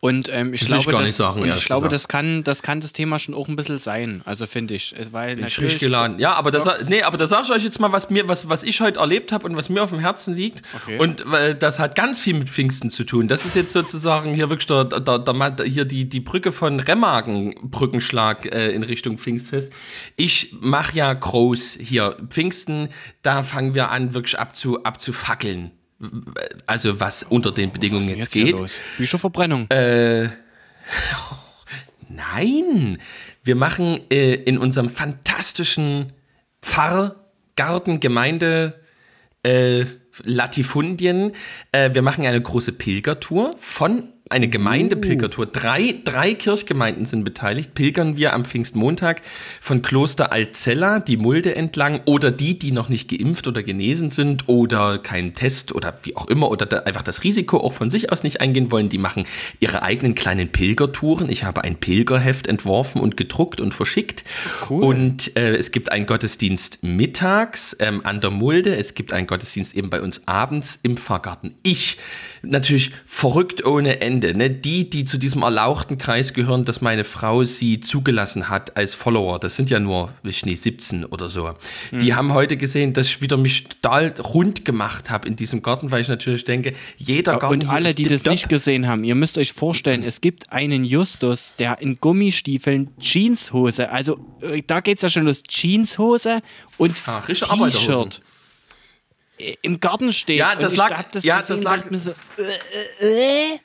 Und ähm, ich, glaube, das, sagen, und ich glaube das, kann, das kann das Thema schon auch ein bisschen sein. Also finde ich. Es, weil Bin ich geladen. Ja, aber das, nee, aber da sage ich euch jetzt mal, was, mir, was, was ich heute erlebt habe und was mir auf dem Herzen liegt. Okay. Und äh, das hat ganz viel mit Pfingsten zu tun. Das ist jetzt sozusagen hier wirklich der, der, der, hier die, die Brücke von Remagen, Brückenschlag äh, in Richtung Pfingstfest. Ich mache ja groß hier Pfingsten, da fangen wir an, wirklich abzu, abzufackeln also was unter den Bedingungen jetzt, jetzt geht. Bücherverbrennung. Äh, nein, wir machen äh, in unserem fantastischen Pfarrgarten, Gemeinde, äh, Latifundien, äh, wir machen eine große Pilgertour von eine Gemeindepilgertour. Uh. Drei, drei Kirchgemeinden sind beteiligt. Pilgern wir am Pfingstmontag von Kloster Alzella die Mulde entlang oder die, die noch nicht geimpft oder genesen sind oder keinen Test oder wie auch immer oder da einfach das Risiko auch von sich aus nicht eingehen wollen, die machen ihre eigenen kleinen Pilgertouren. Ich habe ein Pilgerheft entworfen und gedruckt und verschickt. Cool. Und äh, es gibt einen Gottesdienst mittags ähm, an der Mulde. Es gibt einen Gottesdienst eben bei uns abends im Pfarrgarten. Ich natürlich verrückt ohne Ende. Ne? Die, die zu diesem erlauchten Kreis gehören, dass meine Frau sie zugelassen hat als Follower, das sind ja nur, ich nicht, 17 oder so. Mhm. Die haben heute gesehen, dass ich wieder mich total rund gemacht habe in diesem Garten, weil ich natürlich denke, jeder Garten. Und alle, die das nicht gesehen haben, ihr müsst euch vorstellen, es gibt einen Justus, der in Gummistiefeln Jeanshose, also äh, da geht es ja schon los, Jeanshose und ah, T-Shirt im Garten steht. Ja, das lag, das ja, das lag, so, äh, äh, äh?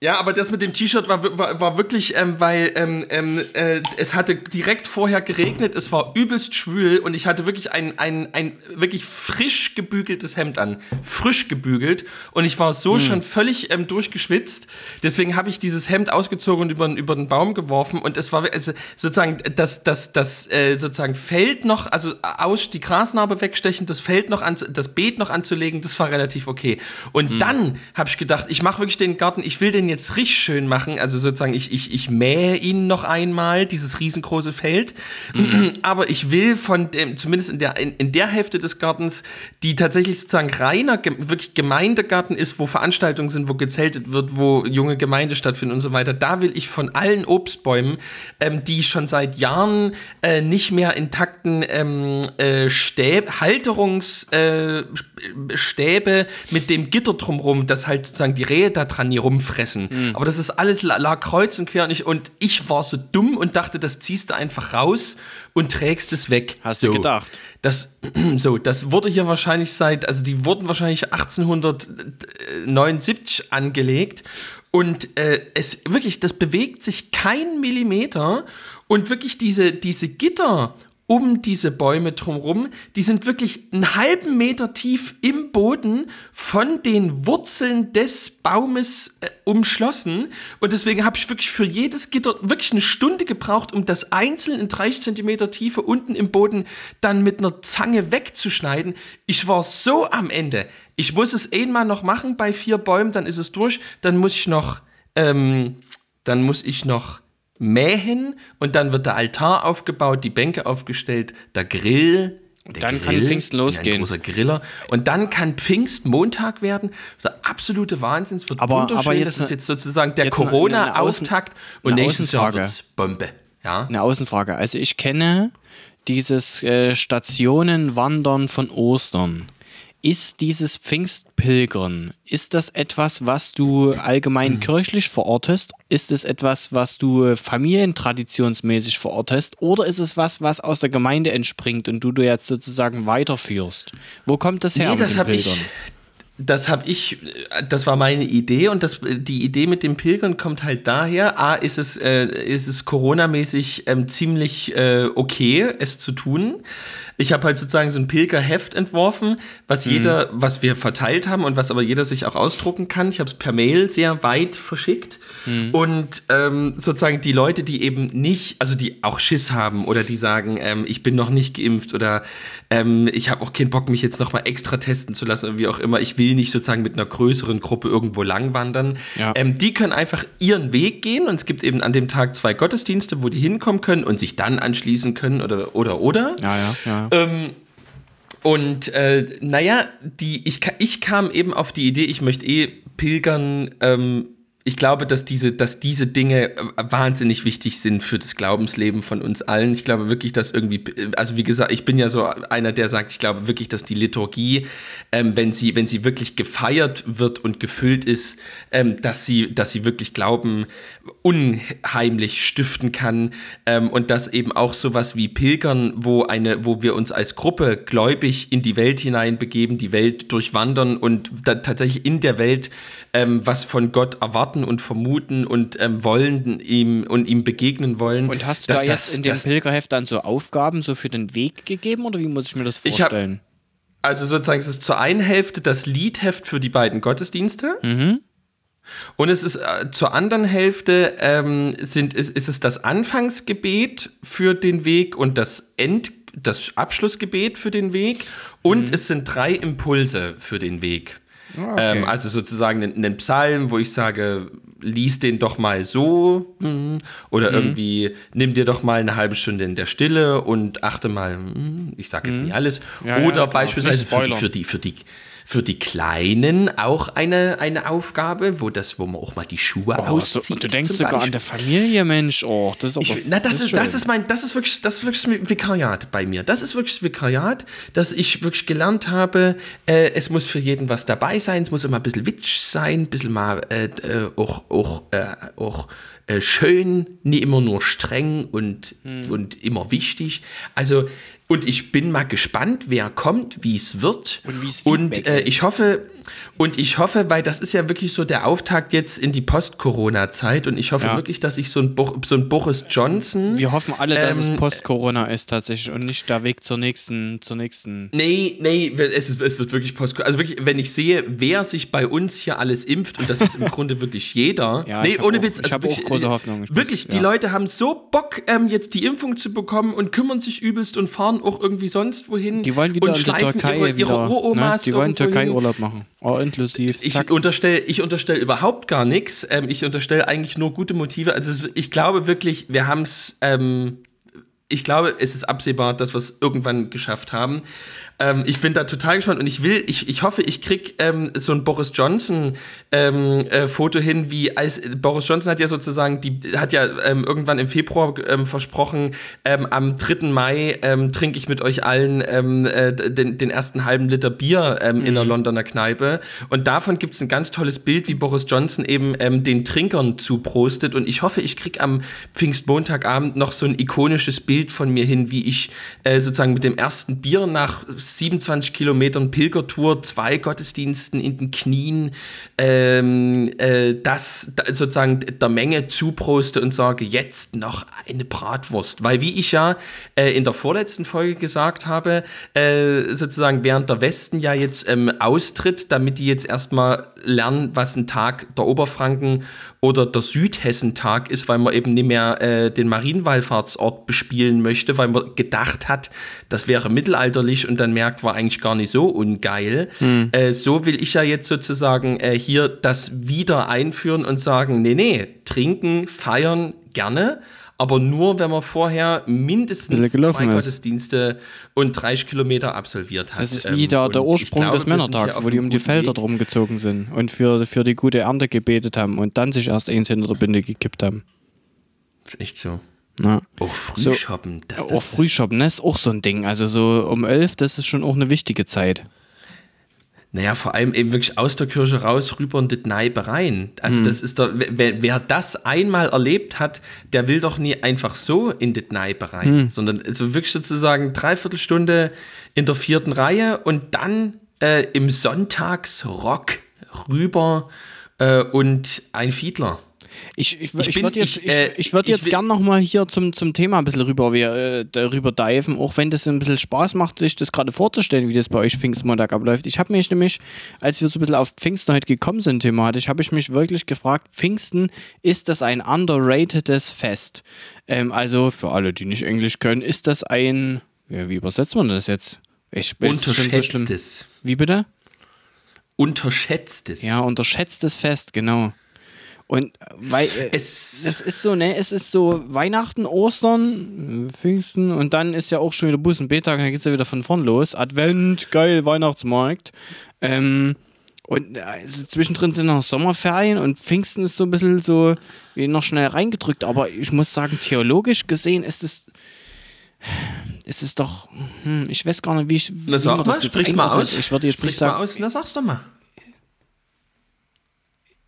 Ja, aber das mit dem T-Shirt war, war, war wirklich, ähm, weil ähm, ähm, äh, es hatte direkt vorher geregnet, es war übelst schwül und ich hatte wirklich ein, ein, ein wirklich frisch gebügeltes Hemd an. Frisch gebügelt und ich war so hm. schon völlig ähm, durchgeschwitzt. Deswegen habe ich dieses Hemd ausgezogen und über, über den Baum geworfen und es war also sozusagen das, das, das äh, sozusagen Feld noch, also aus die Grasnarbe wegstechen, das Feld noch an, das Beet noch anzulegen, das war relativ okay. Und hm. dann habe ich gedacht, ich mache wirklich den Garten, ich will den jetzt richtig schön machen. Also sozusagen, ich, ich, ich mähe ihn noch einmal, dieses riesengroße Feld. Mhm. Aber ich will von dem, zumindest in der, in, in, der Hälfte des Gartens, die tatsächlich sozusagen reiner, wirklich Gemeindegarten ist, wo Veranstaltungen sind, wo gezeltet wird, wo junge Gemeinde stattfindet und so weiter, da will ich von allen Obstbäumen, ähm, die schon seit Jahren äh, nicht mehr intakten ähm, äh, Stäb, Halterungsstäbe äh, mit dem Gitter drumrum, dass halt sozusagen die Rehe da dran hier rumfressen. Mhm. Aber das ist alles lag kreuz und quer nicht. Und ich war so dumm und dachte, das ziehst du einfach raus und trägst es weg. Hast so. du gedacht? Das, so, das wurde hier wahrscheinlich seit, also die wurden wahrscheinlich 1879 angelegt. Und äh, es wirklich, das bewegt sich kein Millimeter. Und wirklich diese, diese Gitter um diese Bäume drumherum. Die sind wirklich einen halben Meter tief im Boden von den Wurzeln des Baumes äh, umschlossen. Und deswegen habe ich wirklich für jedes Gitter wirklich eine Stunde gebraucht, um das einzeln in 30 Zentimeter Tiefe unten im Boden dann mit einer Zange wegzuschneiden. Ich war so am Ende. Ich muss es einmal noch machen bei vier Bäumen, dann ist es durch. Dann muss ich noch, ähm, dann muss ich noch mähen und dann wird der Altar aufgebaut, die Bänke aufgestellt, der Grill. Der dann kann Pfingst losgehen. Ein großer Griller. Und dann kann Pfingst Montag werden. Der absolute Wahnsinn. Es wird Aber- wunderschön. aber jetzt das ist jetzt sozusagen der Corona-Auftakt. Und nächstes Jahr wird's Bombe. Ja. Eine Außenfrage. Also ich kenne dieses äh, Stationenwandern von Ostern. Ist dieses Pfingstpilgern, ist das etwas, was du allgemein kirchlich verortest? Ist es etwas, was du familientraditionsmäßig verortest? Oder ist es was, was aus der Gemeinde entspringt und du du jetzt sozusagen weiterführst? Wo kommt das her Nee, mit das habe ich. Das habe ich, das war meine Idee und das, die Idee mit dem Pilgern kommt halt daher. A, ist es, äh, ist es Corona-mäßig ähm, ziemlich äh, okay, es zu tun. Ich habe halt sozusagen so ein Pilgerheft entworfen, was Mhm. jeder, was wir verteilt haben und was aber jeder sich auch ausdrucken kann. Ich habe es per Mail sehr weit verschickt Mhm. und ähm, sozusagen die Leute, die eben nicht, also die auch Schiss haben oder die sagen, ähm, ich bin noch nicht geimpft oder ähm, ich habe auch keinen Bock, mich jetzt nochmal extra testen zu lassen oder wie auch immer. Ich will nicht sozusagen mit einer größeren Gruppe irgendwo lang wandern. Ja. Ähm, die können einfach ihren Weg gehen und es gibt eben an dem Tag zwei Gottesdienste, wo die hinkommen können und sich dann anschließen können oder oder oder. Ja, ja, ja. Ähm, und äh, naja, die, ich, ich kam eben auf die Idee, ich möchte eh pilgern. Ähm, ich glaube, dass diese, dass diese Dinge äh, wahnsinnig wichtig sind für das Glaubensleben von uns allen. Ich glaube wirklich, dass irgendwie, also wie gesagt, ich bin ja so einer, der sagt, ich glaube wirklich, dass die Liturgie, ähm, wenn sie, wenn sie wirklich gefeiert wird und gefüllt ist, ähm, dass sie, dass sie wirklich Glauben unheimlich stiften kann ähm, und dass eben auch sowas wie Pilgern, wo eine, wo wir uns als Gruppe gläubig in die Welt hinein begeben, die Welt durchwandern und tatsächlich in der Welt ähm, was von Gott erwarten und vermuten und ähm, wollen ihm und ihm begegnen wollen. Und hast du da jetzt das- in dem das- Pilgerheft dann so Aufgaben so für den Weg gegeben oder wie muss ich mir das Ich hab- vorstellen? Also sozusagen, es ist zur einen Hälfte das Liedheft für die beiden Gottesdienste. Und es ist äh, zur anderen Hälfte ähm, sind, ist, ist es das Anfangsgebet für den Weg und das End, das Abschlussgebet für den Weg. Und es sind drei Impulse für den Weg. Ähm, also sozusagen einen, Psalm, wo ich sage, lies den doch mal so hm, oder irgendwie nimm dir doch mal eine halbe Stunde in der Stille und achte mal, hm, ich sage jetzt nicht alles. Ja, ja, oder klar. beispielsweise für die, für die, für die für die Kleinen auch eine, eine Aufgabe, wo das, wo man auch mal die Schuhe Oh, so, auszieht. und du denkst sogar an der Familie, Mensch. Oh, das ist aber. Ich, na, das, ist, das ist mein, das ist wirklich, das ist wirklich Vikariat bei mir. Das ist wirklich das Vikariat, dass ich wirklich gelernt habe, äh, es muss für jeden was dabei sein, es muss immer ein bisschen witzig sein, ein bisschen mal äh, äh, auch, auch, äh, auch äh, schön, nie immer nur streng und, Hm. und immer wichtig. Also, und ich bin mal gespannt, wer kommt, wie es wird. Und wie's Und äh, ich hoffe, und ich hoffe, weil das ist ja wirklich so der Auftakt jetzt in die Post-Corona-Zeit und ich hoffe Ja. wirklich, dass ich so ein, Bo so ein Boris Johnson. Wir hoffen alle, dass Ähm, es Post-Corona ist tatsächlich und nicht der Weg zur nächsten, zur nächsten. Nee, nee, es, ist, es wird wirklich post Also wirklich, wenn ich sehe, wer sich bei uns hier alles impft, und das ist im Grunde wirklich jeder. Ja, nee, ich ohne auch- Witz. ich hab wirklich, auch große Hoffnung. Ich Wirklich, muss- die ja. Leute haben so Bock, ähm, jetzt die Impfung zu bekommen und kümmern sich übelst und fahren auch irgendwie sonst wohin. Die wollen wieder und in die Türkei ihre, ihre wieder. Ne? Die wollen. Türkei-Urlaub machen. Oh, inklusiv. Ich unterstelle ich unterstell überhaupt gar nichts. Ähm, ich unterstelle eigentlich nur gute Motive. Also ich glaube wirklich, wir haben es. Ähm, ich glaube, es ist absehbar, dass wir es irgendwann geschafft haben. Ähm, ich bin da total gespannt und ich will, ich, ich hoffe, ich krieg ähm, so ein Boris Johnson ähm, äh, Foto hin, wie als Boris Johnson hat ja sozusagen, die hat ja ähm, irgendwann im Februar ähm, versprochen, ähm, am 3. Mai trinke ich mit euch allen äh, den, den ersten halben Liter Bier ähm, in der Londoner Kneipe. Und davon gibt es ein ganz tolles Bild, wie Boris Johnson eben den Trinkern zuprostet. Und ich hoffe, ich krieg am Pfingstmontagabend noch so ein ikonisches Bild Bild von mir hin, wie ich äh, sozusagen mit dem ersten Bier nach 27 Kilometern Pilgertour, zwei Gottesdiensten in den Knien, ähm, äh, das da, sozusagen der Menge zuproste und sage, jetzt noch eine Bratwurst. Weil wie ich ja äh, in der vorletzten Folge gesagt habe, äh, sozusagen während der Westen ja jetzt ähm, austritt, damit die jetzt erstmal lernen, was ein Tag der Oberfranken oder der Südhessentag ist, weil man eben nicht mehr äh, den Marienwallfahrtsort bespielen möchte, weil man gedacht hat, das wäre mittelalterlich und dann merkt, war eigentlich gar nicht so ungeil. Hm. Äh, so will ich ja jetzt sozusagen äh, hier das wieder einführen und sagen, nee, nee, trinken, feiern gerne, aber nur, wenn man vorher mindestens zwei ist. Gottesdienste und 30 Kilometer absolviert hat. Das ist wieder ähm, der Ursprung glaube, des Männertags, wo die um die Felder Weg. drum gezogen sind und für, für die gute Ernte gebetet haben und dann sich erst eins hinter der Binde gekippt haben. Ist echt so. Ja. Auch Frühshoppen. So, auch Frühshoppen, das ist auch so ein Ding. Also so um elf, das ist schon auch eine wichtige Zeit. Naja, vor allem eben wirklich aus der Kirche raus, rüber in die Kneipe rein. Also, mhm. das ist doch, wer, wer, das einmal erlebt hat, der will doch nie einfach so in die Kneipe rein, mhm. sondern also wirklich sozusagen dreiviertel Stunde in der vierten Reihe und dann äh, im Sonntagsrock rüber äh, und ein Fiedler. Ich, ich, ich, ich würde jetzt, ich, äh, ich würd jetzt gern nochmal hier zum, zum Thema ein bisschen rüber, äh, darüber diven, auch wenn das ein bisschen Spaß macht, sich das gerade vorzustellen, wie das bei euch Pfingstmontag abläuft. Ich habe mich nämlich, als wir so ein bisschen auf Pfingsten heute gekommen sind thematisch, habe ich mich wirklich gefragt, Pfingsten, ist das ein underratedes Fest? Ähm, also für alle, die nicht Englisch können, ist das ein, ja, wie übersetzt man das jetzt? Ich, Unterschätztes. So wie bitte? Unterschätztes. Ja, unterschätztes Fest, genau. Und weil äh, es, es ist so, ne, es ist so Weihnachten, Ostern, Pfingsten und dann ist ja auch schon wieder Bus und B-Tag, dann geht es ja wieder von vorn los. Advent, geil, Weihnachtsmarkt. Ähm, und äh, zwischendrin sind noch Sommerferien und Pfingsten ist so ein bisschen so wie noch schnell reingedrückt. Aber ich muss sagen, theologisch gesehen ist es. Ist es doch. Hm, ich weiß gar nicht, wie ich. Na, sag mal, sprich's mal aus. Ich würde jetzt sagen. Mal aus. Na, sag's doch mal.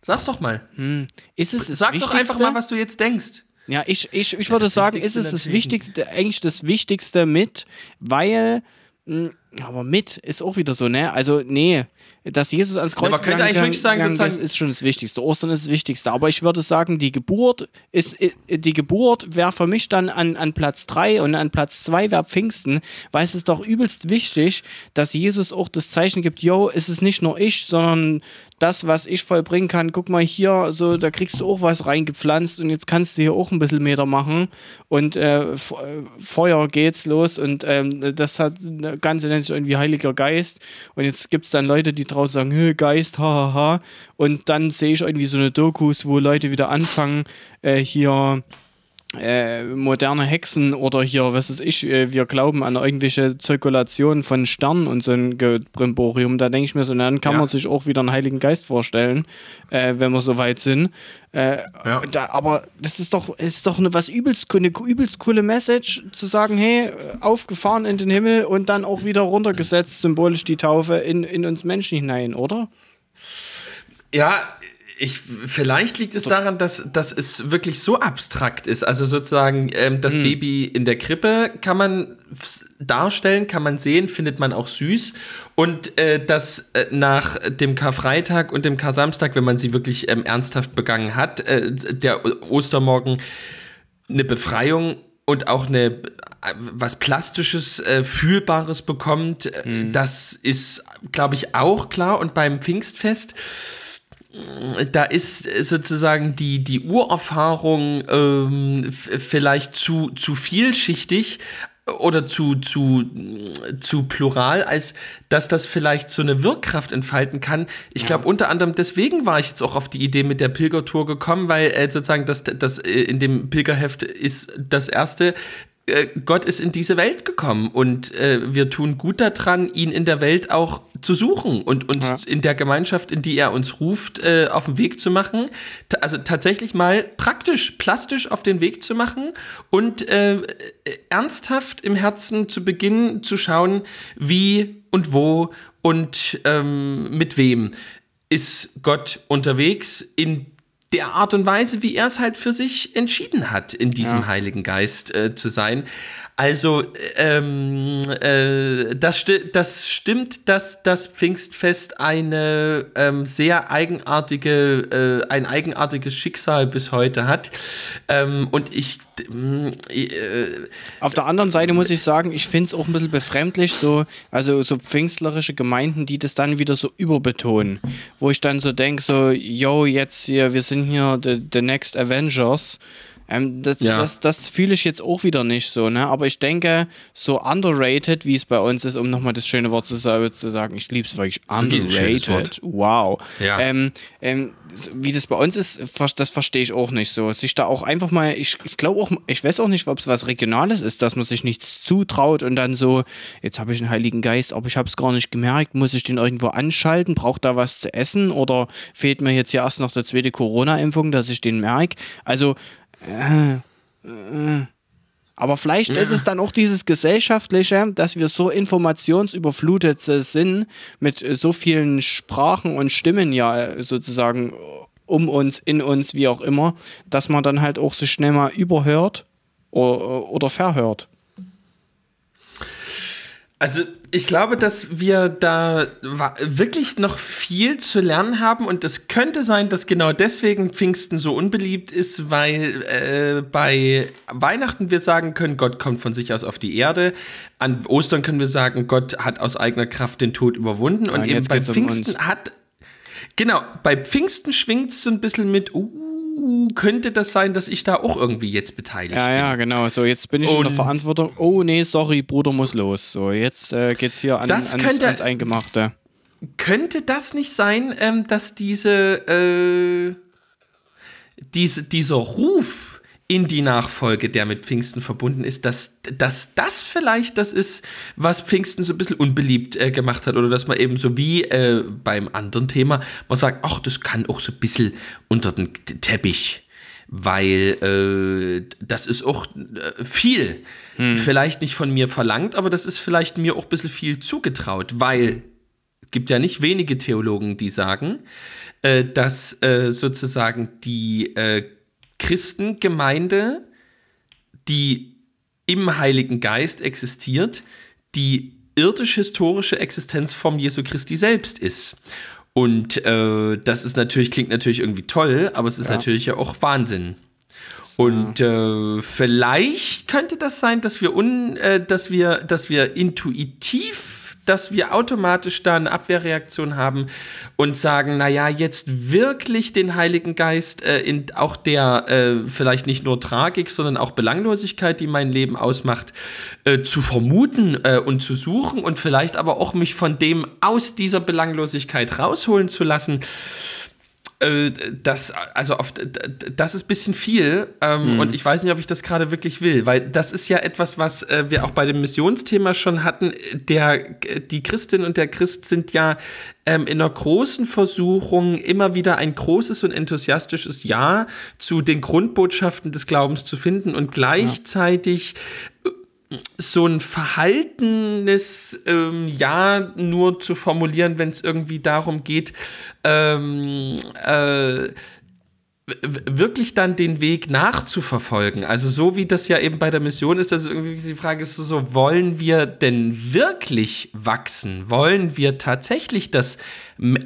Sag's doch mal. Hm. Ist es Sag doch einfach mal, was du jetzt denkst. Ja, ich, ich, ich würde sagen, ist es das Wichtigste, eigentlich das Wichtigste mit, weil, hm, aber mit ist auch wieder so, ne? Also, nee, dass Jesus ans Kreuz ja, man könnte eigentlich wirklich sagen, gegangen, das ist schon das Wichtigste. Ostern ist das Wichtigste. Aber ich würde sagen, die Geburt ist äh, die Geburt wäre für mich dann an, an Platz 3 und an Platz 2 wäre Pfingsten, weil es ist doch übelst wichtig, dass Jesus auch das Zeichen gibt, yo, es ist nicht nur ich, sondern das, was ich vollbringen kann, guck mal hier, so, da kriegst du auch was reingepflanzt und jetzt kannst du hier auch ein bisschen Meter machen und äh, Feuer geht's los und ähm, das hat das Ganze nennt sich irgendwie Heiliger Geist und jetzt gibt es dann Leute, die draußen sagen, hey, Geist, hahaha. Ha, ha. Und dann sehe ich irgendwie so eine Dokus, wo Leute wieder anfangen, äh, hier äh, moderne Hexen oder hier, was weiß ich, äh, wir glauben an irgendwelche Zirkulation von Sternen und so ein Brimborium. Da denke ich mir so, dann kann ja. man sich auch wieder einen Heiligen Geist vorstellen, äh, wenn wir so weit sind. Äh, ja. da, aber das ist doch, ist doch eine, was übelst, eine übelst coole Message, zu sagen, hey, aufgefahren in den Himmel und dann auch wieder runtergesetzt, symbolisch die Taufe in, in uns Menschen hinein, oder? Ja, ich, vielleicht liegt es daran, dass, dass es wirklich so abstrakt ist. Also sozusagen ähm, das hm. Baby in der Krippe kann man darstellen, kann man sehen, findet man auch süß. Und äh, dass äh, nach dem Karfreitag und dem Kar-Samstag, wenn man sie wirklich ähm, ernsthaft begangen hat, äh, der Ostermorgen eine Befreiung und auch eine äh, was Plastisches, äh, Fühlbares bekommt, hm. das ist, glaube ich, auch klar. Und beim Pfingstfest da ist sozusagen die, die Urerfahrung ähm, vielleicht zu, zu vielschichtig oder zu, zu, zu plural, als dass das vielleicht so eine Wirkkraft entfalten kann. Ich ja. glaube, unter anderem deswegen war ich jetzt auch auf die Idee mit der Pilgertour gekommen, weil äh, sozusagen das, das äh, in dem Pilgerheft ist das erste, Gott ist in diese Welt gekommen und äh, wir tun gut daran, ihn in der Welt auch zu suchen und uns ja. in der Gemeinschaft, in die er uns ruft, äh, auf den Weg zu machen. Also tatsächlich mal praktisch, plastisch auf den Weg zu machen und äh, ernsthaft im Herzen zu beginnen zu schauen, wie und wo und ähm, mit wem ist Gott unterwegs in der Art und Weise, wie er es halt für sich entschieden hat, in diesem ja. Heiligen Geist äh, zu sein. Also, ähm, äh, das, sti das stimmt, dass das Pfingstfest eine ähm, sehr eigenartige, äh, ein eigenartiges Schicksal bis heute hat. Ähm, und ich. Äh, Auf der anderen Seite muss ich sagen, ich finde es auch ein bisschen befremdlich, so, also so pfingstlerische Gemeinden, die das dann wieder so überbetonen. Wo ich dann so denke, so, yo, jetzt hier, wir sind hier the, the Next Avengers. Ähm, das, ja. das, das fühle ich jetzt auch wieder nicht so, ne? Aber ich denke, so underrated, wie es bei uns ist, um nochmal das schöne Wort zu, sagen, ich liebe es wirklich, underrated. Wow. Ja. Ähm, ähm, wie das bei uns ist, das verstehe ich auch nicht so. Sich da auch einfach mal, ich, ich glaube auch, ich weiß auch nicht, ob es was Regionales ist, dass man sich nichts zutraut und dann so, jetzt habe ich einen Heiligen Geist, aber ich habe es gar nicht gemerkt, muss ich den irgendwo anschalten, braucht da was zu essen oder fehlt mir jetzt hier erst noch der zweite Corona-Impfung, dass ich den merke? Also, äh, äh. Aber vielleicht ja. ist es dann auch dieses Gesellschaftliche, dass wir so informationsüberflutet sind mit so vielen Sprachen und Stimmen ja sozusagen um uns, in uns, wie auch immer, dass man dann halt auch so schnell mal überhört oder verhört. Also ich glaube, dass wir da wirklich noch viel zu lernen haben und es könnte sein, dass genau deswegen Pfingsten so unbeliebt ist, weil äh, bei Weihnachten wir sagen können, Gott kommt von sich aus auf die Erde. An Ostern können wir sagen, Gott hat aus eigener Kraft den Tod überwunden ja, und eben bei Pfingsten um hat Genau, bei Pfingsten schwingt es so ein bisschen mit, uh, könnte das sein, dass ich da auch irgendwie jetzt beteiligt ja, bin. Ja, genau. So, jetzt bin ich und in der Verantwortung. Oh, nee, sorry, Bruder muss los. So, jetzt äh, geht's hier an, das ans, könnte, ans Eingemachte. Könnte das nicht sein, ähm, dass diese, äh, diese, dieser Ruf in die Nachfolge, der mit Pfingsten verbunden ist, dass, dass das vielleicht das ist, was Pfingsten so ein bisschen unbeliebt äh, gemacht hat oder dass man eben so wie äh, beim anderen Thema, man sagt, ach, das kann auch so ein bisschen unter den Teppich weil äh, das ist auch äh, viel. Hm. Vielleicht nicht von mir verlangt, aber das ist vielleicht mir auch ein bisschen viel zugetraut, weil es gibt ja nicht wenige Theologen, die sagen, äh, dass äh, sozusagen die äh, Christengemeinde, die im Heiligen Geist existiert, die irdisch-historische Existenzform Jesu Christi selbst ist. Und äh, das ist natürlich, klingt natürlich irgendwie toll, aber es ist ja. natürlich ja auch Wahnsinn. Und äh, vielleicht könnte das sein, dass wir un, äh, dass wir, dass wir intuitiv dass wir automatisch da eine Abwehrreaktion haben und sagen, naja, jetzt wirklich den Heiligen Geist äh, in auch der äh, vielleicht nicht nur Tragik, sondern auch Belanglosigkeit, die mein Leben ausmacht, äh, zu vermuten äh, und zu suchen und vielleicht aber auch mich von dem aus dieser Belanglosigkeit rausholen zu lassen äh, das, also auf, das ist ein bisschen viel ähm, mhm. und ich weiß nicht, ob ich das gerade wirklich will, weil das ist ja etwas, was äh, wir auch bei dem Missionsthema schon hatten. Der, die Christin und der Christ sind ja ähm, in einer großen Versuchung, immer wieder ein großes und enthusiastisches Ja zu den Grundbotschaften des Glaubens zu finden und gleichzeitig so ein verhaltenes ähm, Ja nur zu formulieren, wenn es irgendwie darum geht, ähm, äh, wirklich dann den Weg nachzuverfolgen. Also so wie das ja eben bei der Mission ist, dass irgendwie die Frage ist so, wollen wir denn wirklich wachsen? Wollen wir tatsächlich, dass,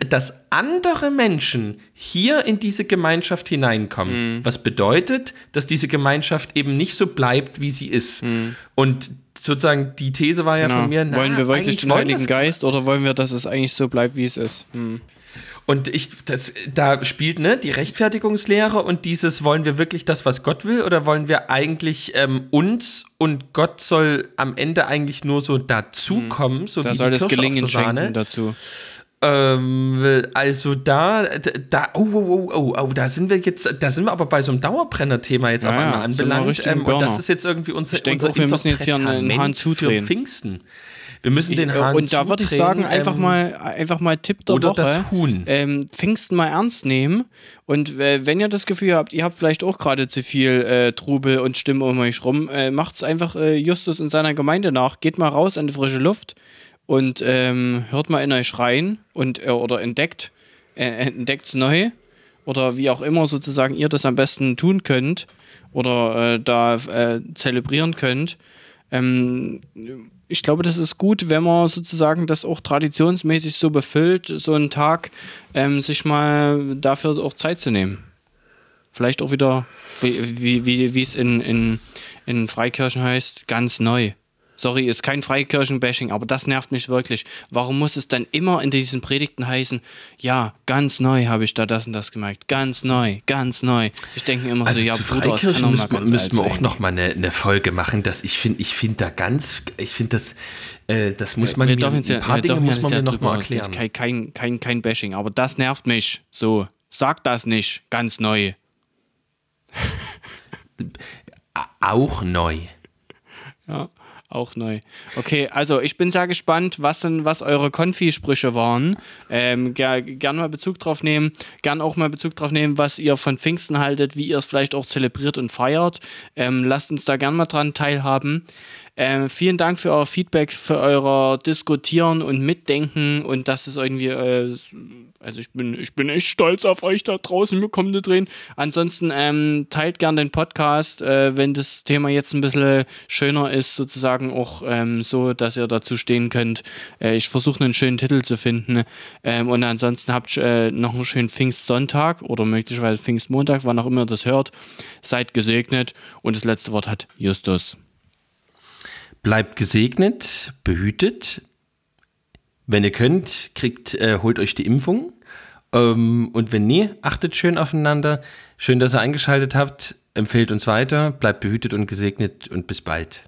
dass andere Menschen hier in diese Gemeinschaft hineinkommen? Mhm. Was bedeutet, dass diese Gemeinschaft eben nicht so bleibt, wie sie ist. Mhm. Und sozusagen die These war ja genau. von mir, na, wollen wir wirklich den Heiligen Geist oder wollen wir, dass es eigentlich so bleibt, wie es ist? Mhm. Und ich, das, da spielt ne, die Rechtfertigungslehre und dieses, wollen wir wirklich das, was Gott will, oder wollen wir eigentlich ähm, uns und Gott soll am Ende eigentlich nur so dazukommen, mhm. so da wie soll die das Gelingen schenken dazu. Ähm, also da, da, oh, oh, oh, oh, oh, da sind wir jetzt, da sind wir aber bei so einem Dauerbrenner-Thema jetzt ja, auf einmal anbelangt. Ähm, und das ist jetzt irgendwie unser, ich denke unser auch, wir müssen jetzt hier einen Hahn zudrehen. für Pfingsten. Wir müssen den Hahn Und da würde ich sagen, einfach ähm, mal, einfach mal Tipp der oder Woche. das Huhn. Ähm, Pfingsten mal ernst nehmen. Und äh, wenn ihr das Gefühl habt, ihr habt vielleicht auch gerade zu viel äh, Trubel und Stimmen um euch rum, äh, macht's einfach äh, Justus in seiner Gemeinde nach. Geht mal raus an die frische Luft und ähm, hört mal in euch rein und äh, oder entdeckt, äh, entdeckt's neu oder wie auch immer sozusagen ihr das am besten tun könnt oder äh, da äh, zelebrieren könnt. Ähm, ich glaube, das ist gut, wenn man sozusagen das auch traditionsmäßig so befüllt, so einen Tag, ähm, sich mal dafür auch Zeit zu nehmen. Vielleicht auch wieder, wie, wie, wie es in, in, in Freikirchen heißt, ganz neu. Sorry, ist kein Freikirchen-Bashing, aber das nervt mich wirklich. Warum muss es dann immer in diesen Predigten heißen, ja, ganz neu habe ich da das und das gemerkt. Ganz neu, ganz neu. Ich denke mir immer also so, ja, Bruder, das kann müssen, ganz müssen wir auch sein. noch mal eine, eine Folge machen. Dass ich finde, ich finde da ganz, ich finde das, äh, das muss man wir mir, ein ja- paar Dinge muss man mir ja noch mal drüber- erklären. Kein, kein, kein, kein Bashing, aber das nervt mich. So, sag das nicht, ganz neu. Auch neu. Ja, auch neu. Okay, also ich bin sehr gespannt, was, denn, was eure Konfi-Sprüche waren. Ähm, ger gern mal Bezug drauf nehmen. Gern auch mal Bezug drauf nehmen, was ihr von Pfingsten haltet, wie ihr es vielleicht auch zelebriert und feiert. Ähm, lasst uns da gern mal dran teilhaben. Ähm, vielen Dank für euer Feedback, für euer Diskutieren und Mitdenken und dass es irgendwie, äh, also ich bin, ich bin echt stolz auf euch da draußen, wir kommen da drin. Ansonsten ähm, teilt gern den Podcast, äh, wenn das Thema jetzt ein bisschen schöner ist, sozusagen auch ähm, so, dass ihr dazu stehen könnt. Äh, ich versuche einen schönen Titel zu finden ähm, und ansonsten habt äh, noch einen schönen Pfingstsonntag oder möglicherweise Pfingstmontag, wann auch immer ihr das hört. Seid gesegnet und das letzte Wort hat Justus. Bleibt gesegnet, behütet. Wenn ihr könnt, kriegt, äh, holt euch die Impfung. Ähm, und wenn nie, achtet schön aufeinander. Schön, dass ihr eingeschaltet habt. Empfehlt uns weiter. Bleibt behütet und gesegnet und bis bald.